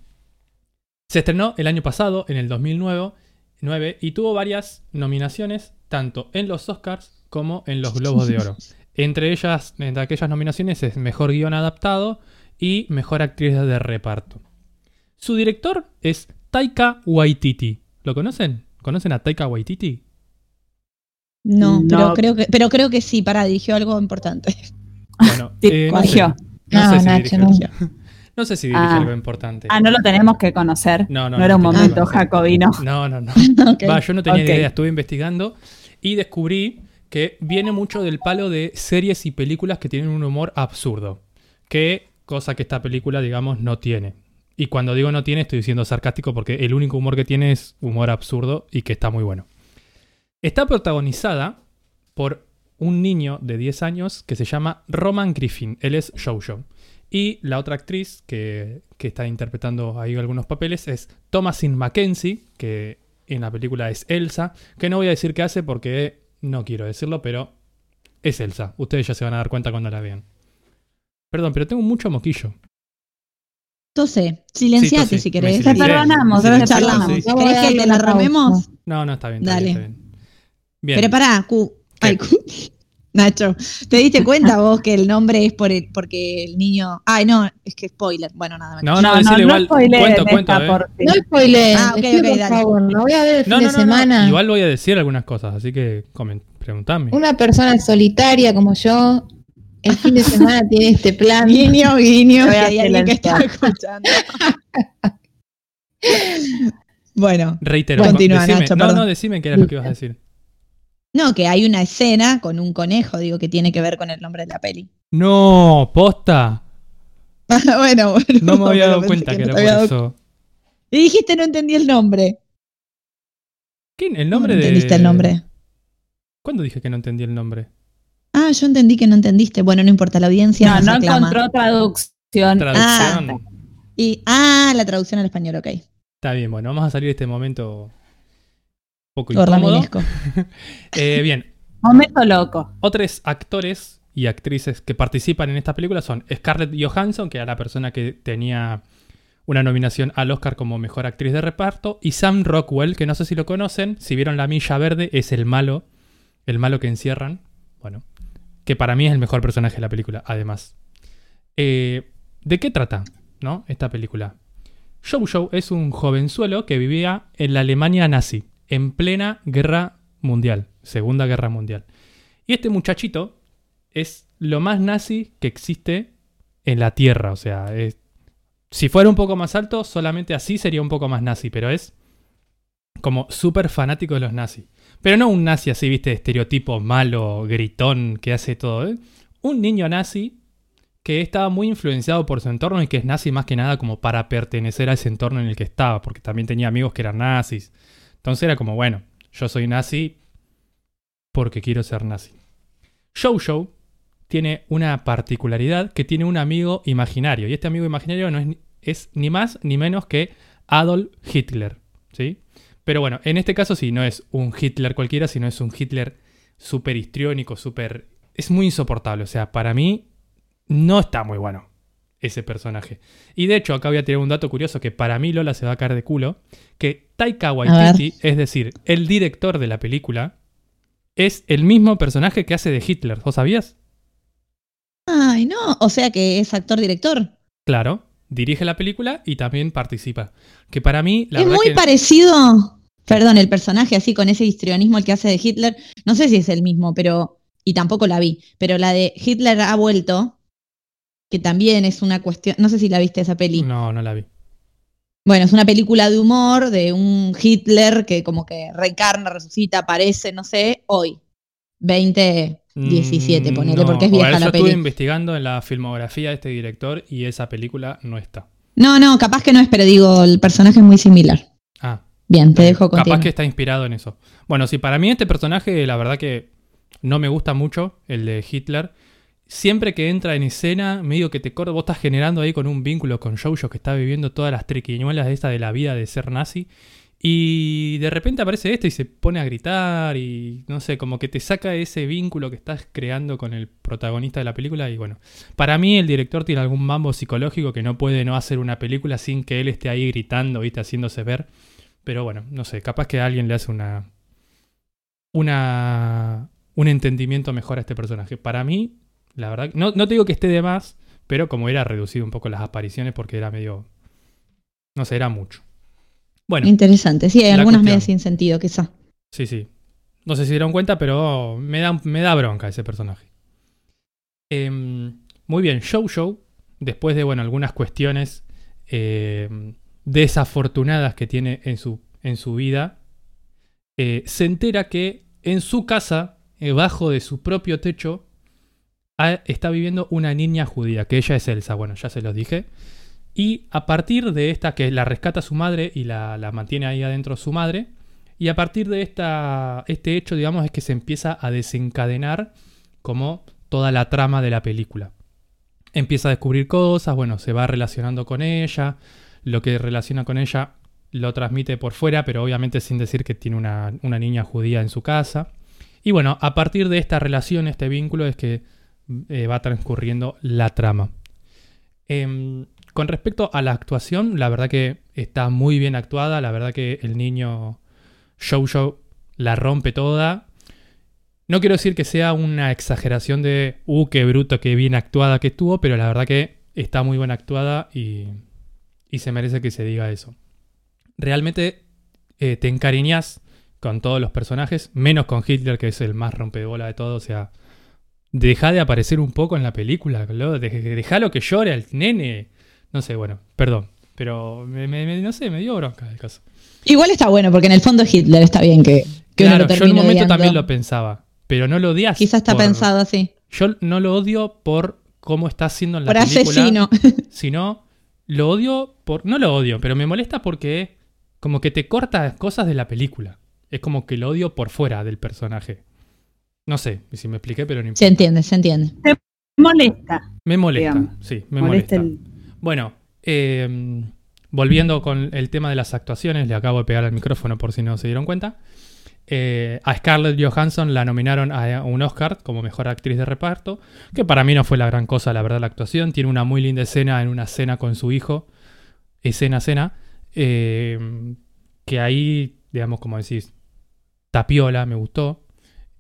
se estrenó el año pasado, en el 2009, y tuvo varias nominaciones, tanto en los Oscars como en los Globos de Oro. Entre ellas, entre aquellas nominaciones es Mejor Guión Adaptado y Mejor Actriz de Reparto. Su director es Taika Waititi. ¿Lo conocen? ¿Conocen a Taika Waititi? No, Pero, creo que, pero creo que sí, para, dirigió algo importante. Bueno, eh, no, sé, no, sé si dirigió, no. sé si dirigió ah. algo importante. Ah, no lo tenemos que conocer. No, no, no era un momento jacobino. No, no, no. Va, yo no tenía ni idea, estuve investigando y descubrí que viene mucho del palo de series y películas que tienen un humor absurdo. Que cosa que esta película, digamos, no tiene. Y cuando digo no tiene, estoy diciendo sarcástico porque el único humor que tiene es humor absurdo y que está muy bueno. Está protagonizada por un niño de 10 años que se llama Roman Griffin. Él es Jojo. Y la otra actriz que, está interpretando ahí algunos papeles es Thomasin Mackenzie, que en la película es Elsa, que no voy a decir qué hace porque no quiero decirlo, pero es Elsa. Ustedes ya se van a dar cuenta cuando la vean. Perdón, pero tengo mucho moquillo. Tose, silenciate si querés. Te perdonamos, te charlamos. ¿Querés que te la ramemos? No, no, está bien. Dale. Está bien, bien. Pero pará, Q. Ay, Q. Nacho, ¿te diste cuenta vos que el nombre es por el, porque el niño. Ay, no, es que spoiler. Bueno, nada No, no, no, no, igual. Spoiler, cuento, cuento. Eh. No spoiler. Ah, ok, ok, dale. Favor, lo voy a ver el fin de semana. Igual voy a decir algunas cosas, así que preguntame. Una persona solitaria como yo el fin de semana tiene este plan. Guiño, guiño, que hay alguien que está escuchando. bueno, reitero. Continúa, Nacho, no, no, decime qué era lo que ibas a decir. No, que hay una escena con un conejo, digo, que tiene que ver con el nombre de la peli. No, posta. bueno, bueno. No me había dado cuenta que, era por eso. Y dijiste no entendí el nombre. ¿Quién? ¿El nombre de.? ¿Entendiste el nombre? ¿Cuándo dije que no entendí el nombre? Ah, yo entendí que no entendiste. Bueno, no importa, la audiencia. No, no encontró traducción. Traducción. Ah, y, ah, la traducción al español, ok. Está bien, bueno, vamos a salir de este momento poco incómodo. eh, bien. Momento loco. Otros actores y actrices que participan en esta película son Scarlett Johansson, que era la persona que tenía una nominación al Oscar como mejor actriz de reparto, y Sam Rockwell, que no sé si lo conocen, si vieron La Milla Verde, es el malo, el malo que encierran. Bueno, que para mí es el mejor personaje de la película, además. Eh, ¿De qué trata ¿no? esta película? Joe Joe es un jovenzuelo que vivía en la Alemania nazi, en plena guerra mundial, Segunda Guerra Mundial. Y este muchachito es lo más nazi que existe en la Tierra, o sea, si fuera un poco más alto, solamente así sería un poco más nazi, pero es como súper fanático de los nazis. Pero no un nazi así, viste, estereotipo malo, gritón, que hace todo. ¿eh? Un niño nazi que estaba muy influenciado por su entorno y que es nazi más que nada como para pertenecer a ese entorno en el que estaba, porque también tenía amigos que eran nazis. Entonces era como, bueno, yo soy nazi porque quiero ser nazi. Show Show tiene una particularidad que tiene un amigo imaginario. Y este amigo imaginario no es, ni más ni menos que Adolf Hitler. ¿sí? Pero bueno, en este caso sí, no es un Hitler cualquiera, sino es un Hitler súper histriónico, súper... Es muy insoportable. O sea, para mí no está muy bueno ese personaje. Y de hecho, acá voy a tirar un dato curioso que para mí Lola se va a caer de culo, que Taika Waititi, es decir, el director de la película, es el mismo personaje que hace de Hitler. ¿Vos sabías? Ay, no, o sea que es actor-director. Claro, dirige la película y también participa. Que para mí, la es muy parecido, perdón, el personaje así con ese histrionismo el que hace de Hitler, no sé si es el mismo, pero, y tampoco la vi, pero la de Hitler ha vuelto, que también es una cuestión, no sé si la viste esa peli. No, no la vi. Bueno, es una película de humor de un Hitler que como que reencarna, resucita, aparece, no sé, hoy, 2017, mm, ponele, porque es vieja la yo Yo estuve investigando en la filmografía de este director y esa película no está. No, no, capaz que no es, pero digo, el personaje es muy similar. Ah. Bien, te dejo continuar. Capaz que está inspirado en eso. Bueno, sí, para mí este personaje, la verdad que no me gusta mucho, el de Hitler siempre que entra en escena, medio que te corta, vos estás generando ahí con un vínculo con Jojo que está viviendo todas las triquiñuelas de esta de la vida de ser nazi. Y de repente aparece esto y se pone a gritar y no sé, como que te saca ese vínculo que estás creando con el protagonista de la película. Y bueno, para mí el director tiene algún mambo psicológico que no puede no hacer una película sin que él esté ahí gritando, ¿viste? Haciéndose ver. Pero bueno, no sé, capaz que alguien le hace una. una un entendimiento mejor a este personaje. Para mí, la verdad, no, no te digo que esté de más, pero como era reducido un poco las apariciones porque era medio. No sé, era mucho. Bueno. Interesante, sí, hay algunas medias sin sentido, quizá. Sí, sí. No sé si dieron cuenta, pero me da, me da bronca ese personaje. Em, muy bien, Show Show, después de bueno, algunas cuestiones em, desafortunadas que tiene en su, en su vida, eh, se entera que en su casa, debajo de su propio techo, está viviendo una niña judía, que ella es Elsa, bueno, ya se los dije. Y a partir de esta, que la rescata su madre y la, mantiene ahí adentro su madre, y a partir de esta, este hecho, digamos, es que se empieza a desencadenar como toda la trama de la película. Empieza a descubrir cosas, bueno, se va relacionando con ella, lo que relaciona con ella lo transmite por fuera, pero obviamente sin decir que tiene una, una niña judía en su casa. Y bueno, a partir de esta relación, este vínculo, es que eh, va transcurriendo la trama. Em, con respecto a la actuación, la verdad que está muy bien actuada, la verdad que el niño Shoujo la rompe toda. No quiero decir que sea una exageración de, uh, qué bruto, qué bien actuada que estuvo, pero la verdad que está muy bien actuada y, se merece que se diga eso. Realmente eh, te encariñas con todos los personajes, menos con Hitler, que es el más rompebola de todo, o sea, deja de aparecer un poco en la película, déjalo que llore al nene. No sé, bueno, perdón, pero me, no sé, me dio bronca el caso. Igual está bueno, porque en el fondo Hitler está bien que, que claro, yo en un momento también lo pensaba, pero no lo odias. Quizás está pensado así. Yo no lo odio por cómo está haciendo en la por película. asesino. Sino lo odio por. No lo odio, pero me molesta porque como que te corta cosas de la película. Es como que lo odio por fuera del personaje. No sé si me expliqué, pero no importa. Se entiende, se entiende. Me molesta. Me molesta, sí, me molesta. Bueno, em, volviendo con el tema de las actuaciones, le acabo de pegar al micrófono por si no se dieron cuenta. Eh, a Scarlett Johansson la nominaron a un Oscar como mejor actriz de reparto, que para mí no fue la gran cosa, la verdad, la actuación. Tiene una muy linda escena en una cena con su hijo, escena, cena, em, que ahí, digamos, como decís, tapiola, me gustó.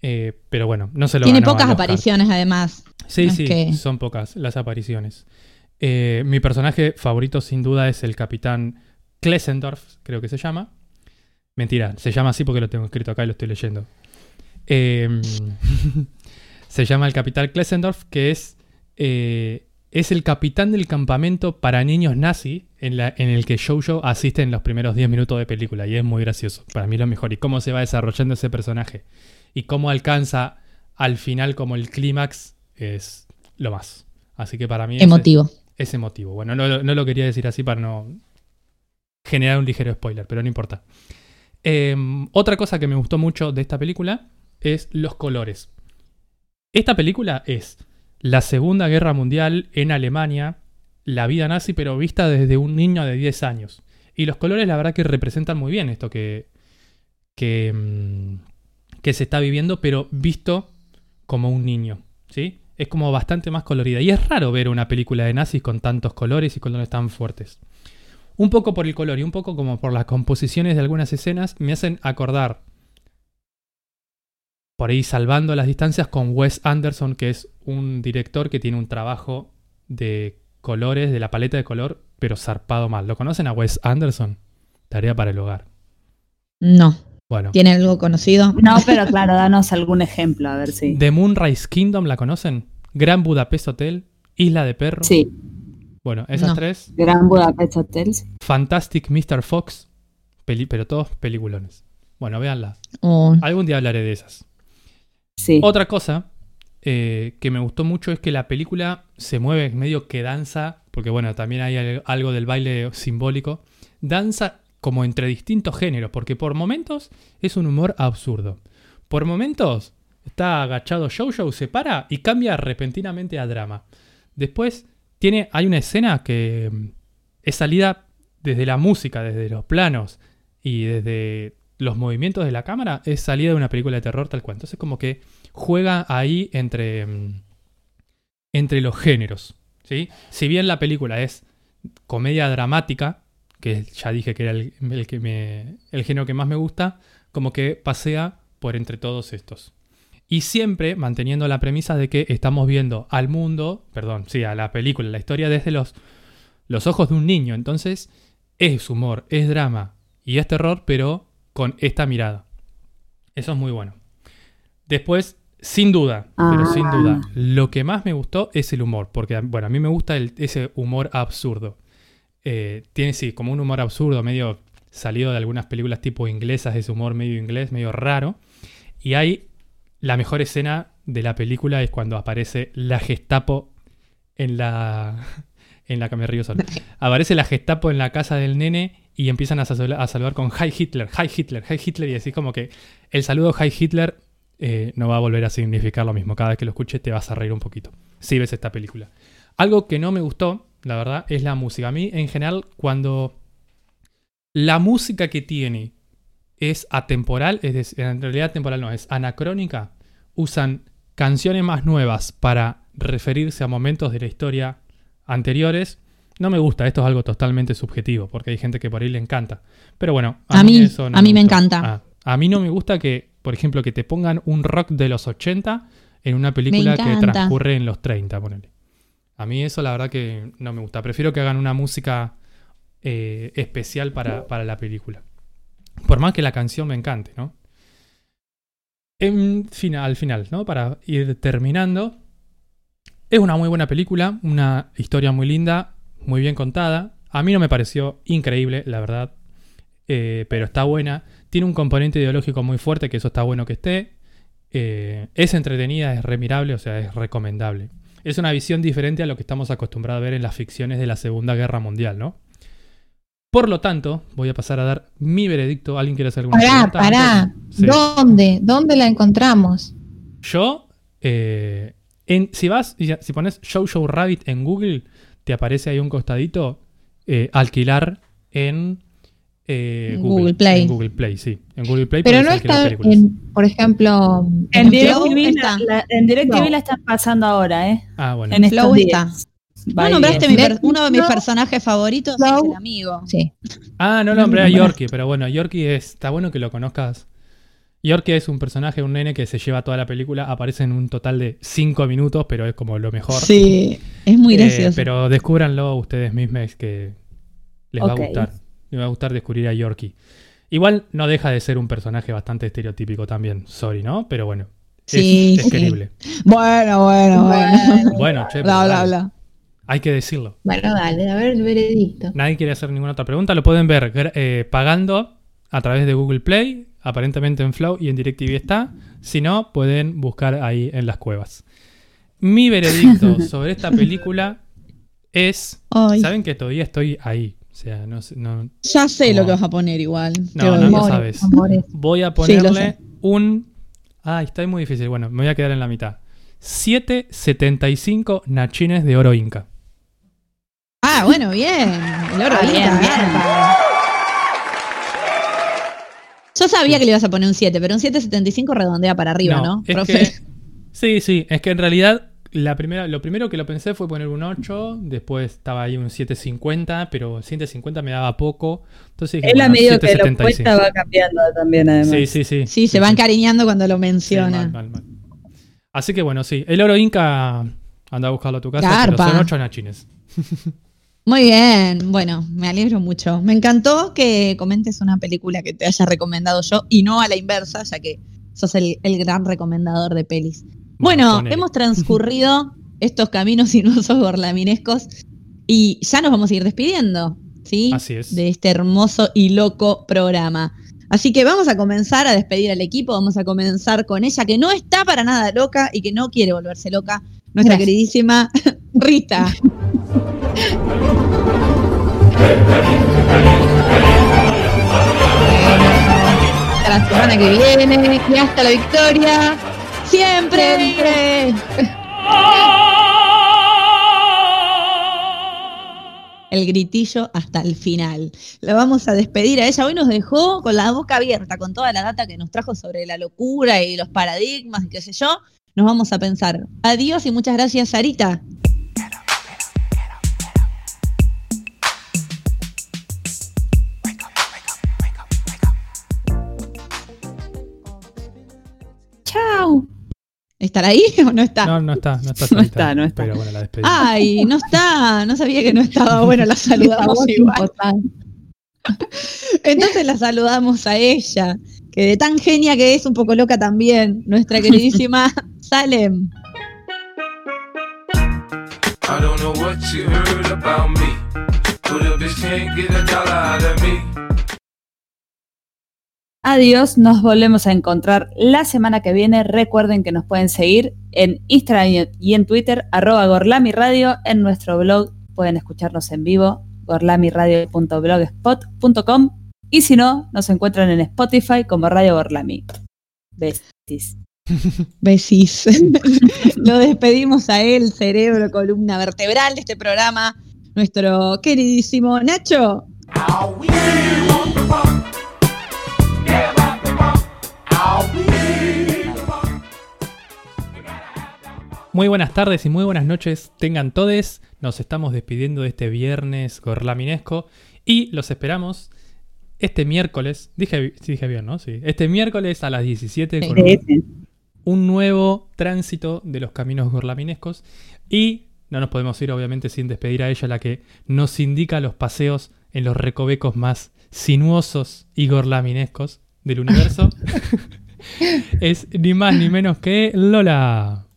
Eh, pero bueno, no se lo Tiene pocas apariciones además. Sí, sí, son pocas las apariciones. Eh, mi personaje favorito sin duda es el capitán Klesendorf, creo que se llama. Mentira, se llama así porque lo tengo escrito acá y lo estoy leyendo. Em, se llama el capitán Klesendorf, que es, eh, es el capitán del campamento para niños nazi en, la, en el que Jojo asiste en los primeros 10 minutos de película. Y es muy gracioso. Para mí lo mejor. Y cómo se va desarrollando ese personaje y cómo alcanza al final como el clímax es lo más. Así que para mí emotivo. Es, emotivo. Bueno, no, lo quería decir así para no generar un ligero spoiler, pero no importa. Em, otra cosa que me gustó mucho de esta película es los colores. Esta película es la Segunda Guerra Mundial en Alemania, la vida nazi, pero vista desde un niño de 10 años. Y los colores, la verdad, que representan muy bien esto que, que, mm, que se está viviendo, pero visto como un niño. ¿sí? Es como bastante más colorida. Y es raro ver una película de nazis con tantos colores y colores tan fuertes. Un poco por el color y un poco como por las composiciones de algunas escenas, me hacen acordar por ahí salvando las distancias con Wes Anderson, que es un director que tiene un trabajo de colores, de la paleta de color, pero zarpado mal. ¿Lo conocen a Wes Anderson? Tarea para el hogar. No. Bueno. ¿Tiene algo conocido? No, pero claro, danos algún ejemplo, a ver si. The Moonrise Kingdom, ¿la conocen? Gran Budapest Hotel, Isla de Perro. Sí. Bueno, esas tres. Gran Budapest Hotel. Fantastic Mr. Fox, pero todos peliculones. Bueno, véanla. Oh. Algún día hablaré de esas. Otra cosa eh, que me gustó mucho es que la película se mueve medio que danza, porque bueno, también hay algo del baile simbólico. Danza como entre distintos géneros, porque por momentos es un humor absurdo. Por momentos está agachado Jojo, se para y cambia repentinamente a drama. Después tiene, hay una escena que mm, es salida desde la música, desde los planos y desde los movimientos de la cámara es salida de una película de terror tal cual. Entonces como que juega ahí entre, mm, entre los géneros. ¿sí? Si bien la película es comedia dramática, que ya dije que era el, que me, el género que más me gusta, como que pasea por entre todos estos. Y siempre manteniendo la premisa de que estamos viendo al mundo, perdón, sí, a la película, la historia desde los, los ojos de un niño. Entonces es humor, es drama y es terror, pero con esta mirada. Eso es muy bueno. Después, sin duda, pero sin ah. duda, lo que más me gustó es el humor, porque bueno, a mí me gusta ese humor absurdo. Eh, tiene sí, como un humor absurdo, medio salido de algunas películas tipo inglesas, ese humor medio inglés, medio raro. Y hay la mejor escena de la película es cuando aparece la Gestapo en la en la que me río solo. Aparece la Gestapo en la casa del nene y empiezan a, saludar con Hi Hitler, Hi Hitler, Hi Hitler, y así como que el saludo Hi Hitler eh, no va a volver a significar lo mismo. Cada vez que lo escuches te vas a reír un poquito. Si ves esta película. Algo que no me gustó, la verdad, es la música. A mí, en general, cuando la música que tiene es atemporal, es decir, en realidad temporal no, es anacrónica, usan canciones más nuevas para referirse a momentos de la historia anteriores no me gusta, esto es algo totalmente subjetivo, porque hay gente que por ahí le encanta. Pero bueno, a, mí, eso no a mí me, encanta. Ah, a mí no me gusta que, por ejemplo, que te pongan un rock de los 80 en una película que transcurre en los 30, ponele. A mí eso la verdad que no me gusta. Prefiero que hagan una música eh, especial para, para, la película. Por más que la canción me encante, ¿no? En final, al final, ¿no? Para ir terminando. Es una muy buena película, una historia muy linda, muy bien contada. A mí no me pareció increíble, la verdad, eh, pero está buena. Tiene un componente ideológico muy fuerte, que eso está bueno que esté. Eh, es entretenida, es remirable, o sea, es recomendable. Es una visión diferente a lo que estamos acostumbrados a ver en las ficciones de la Segunda Guerra Mundial, ¿no? Por lo tanto, voy a pasar a dar mi veredicto. ¿Alguien quiere hacer alguna pregunta? Pará, ¿Dónde? ¿Dónde la encontramos? Yo, eh, en, si vas, si pones Show Show Rabbit en Google, te aparece ahí un costadito eh, alquilar en eh, Google, Play. En Google Play, sí. En Google Play Pero no está, por ejemplo, en, DirecTV la, en DirecTV la están pasando ahora, ¿eh? Ah, bueno. En Flow está. No nombraste uno de mis personajes favoritos, es el amigo. Sí. Ah, no nombré a Yorkie, pero bueno, Yorkie está bueno que lo conozcas Yorkie es un personaje, un nene que se lleva toda la película, aparece en un total de 5 minutos, pero es como lo mejor. Sí, es muy eh, gracioso. pero descúbranlo ustedes mismos que les va a gustar. Les va a gustar descubrir a Yorkie. Igual no deja de ser un personaje bastante estereotípico también, sorry, ¿no? Pero bueno, sí, es, querible. Bueno, bueno, bueno. Bueno, che, bla, bla, bla. Hay que decirlo. Bueno, dale, a ver el veredicto. Nadie quiere hacer ninguna otra pregunta. Lo pueden ver eh, pagando a través de Google Play Aparentemente en Flow y en DirecTV está. Si no, pueden buscar ahí en las cuevas. Mi veredicto sobre esta película es. Saben que todavía estoy ahí. O sea, no, no Ya sé lo que vas a poner igual. No, no lo sabes. Voy a ponerle un. Ay, está muy difícil. Bueno, me voy a quedar en la mitad. 775 nachines de oro inca. Ah, bueno, bien. El oro inca. Yo sabía que le ibas a poner un 7, pero un 775 redondea para arriba, ¿no? profe? sí, sí, es que en realidad la primera, lo primero que lo pensé fue poner un 8, después estaba ahí un 750, pero 750 me daba poco. Entonces dije, Él a medio que lo cuesta va cambiando también, además. Sí, sí, sí. Sí, se van cariñando cuando lo menciona. Así que bueno, sí. El oro inca anda a buscarlo a tu casa, pero son 8 nachines. Muy bien, bueno, me alegro mucho. Me encantó que comentes una película que te haya recomendado yo y no a la inversa, ya que sos el gran recomendador de pelis. Bueno, hemos transcurrido estos caminos sinuosos gorlaminescos y ya nos vamos a ir despidiendo, ¿sí? Así es. De este hermoso y loco programa. Así que vamos a comenzar a despedir al equipo, vamos a comenzar con ella que no está para nada loca y que no quiere volverse loca, nuestra queridísima Rita. Hasta la semana que viene y hasta la victoria. Siempre. El gritillo hasta el final. La vamos a despedir a ella. Hoy nos dejó con la boca abierta, con toda la data que nos trajo sobre la locura y los paradigmas y qué sé yo. Nos vamos a pensar. Adiós y muchas gracias, Sarita. ¿Estará ahí o no está? No, no está, no está. No está, no está. Pero bueno, la despedimos. Ay, no está, no sabía que no estaba. Bueno, la saludamos igual. Entonces la saludamos a ella, que de tan genia que es, un poco loca también, nuestra queridísima Salem. I don't know what you heard about me, but a bitch can't get a dollar out of me. Adiós, nos volvemos a encontrar la semana que viene. Recuerden que nos pueden seguir en Instagram y en Twitter, arroba Gorlami Radio. En nuestro blog pueden escucharnos en vivo, gorlamiradio.blogspot.com. Y si no, nos encuentran en Spotify como Radio Gorlami. Besis. Besis. Lo despedimos a él, cerebro, columna vertebral de este programa, nuestro queridísimo Nacho. Muy buenas tardes y muy buenas noches tengan todos. Nos estamos despidiendo de este viernes gorlaminesco y los esperamos este miércoles. Dije, dije bien, ¿no? Sí. Este miércoles a las 17 con un, nuevo tránsito de los caminos gorlaminescos. Y no nos podemos ir, obviamente, sin despedir a ella, la que nos indica los paseos en los recovecos más sinuosos y gorlaminescos del universo. es ni más ni menos que Lola.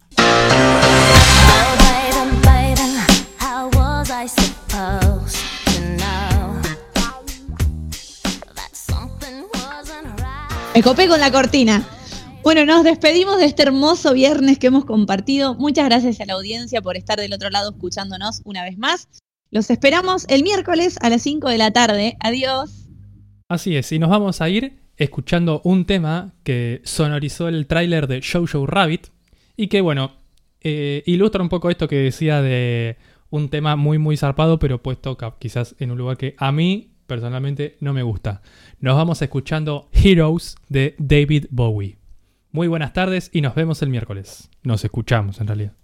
Me copé con la cortina. Bueno, nos despedimos de este hermoso viernes que hemos compartido. Muchas gracias a la audiencia por estar del otro lado escuchándonos una vez más. Los esperamos el miércoles a las 5 de la tarde. Adiós. Así es, y nos vamos a ir escuchando un tema que sonorizó el tráiler de Show Show Rabbit y que, bueno, eh, ilustra un poco esto que decía de un tema muy, muy zarpado, pero puesto quizás en un lugar que a mí personalmente no me gusta. Nos vamos escuchando Heroes de David Bowie. Muy buenas tardes y nos vemos el miércoles. Nos escuchamos en realidad.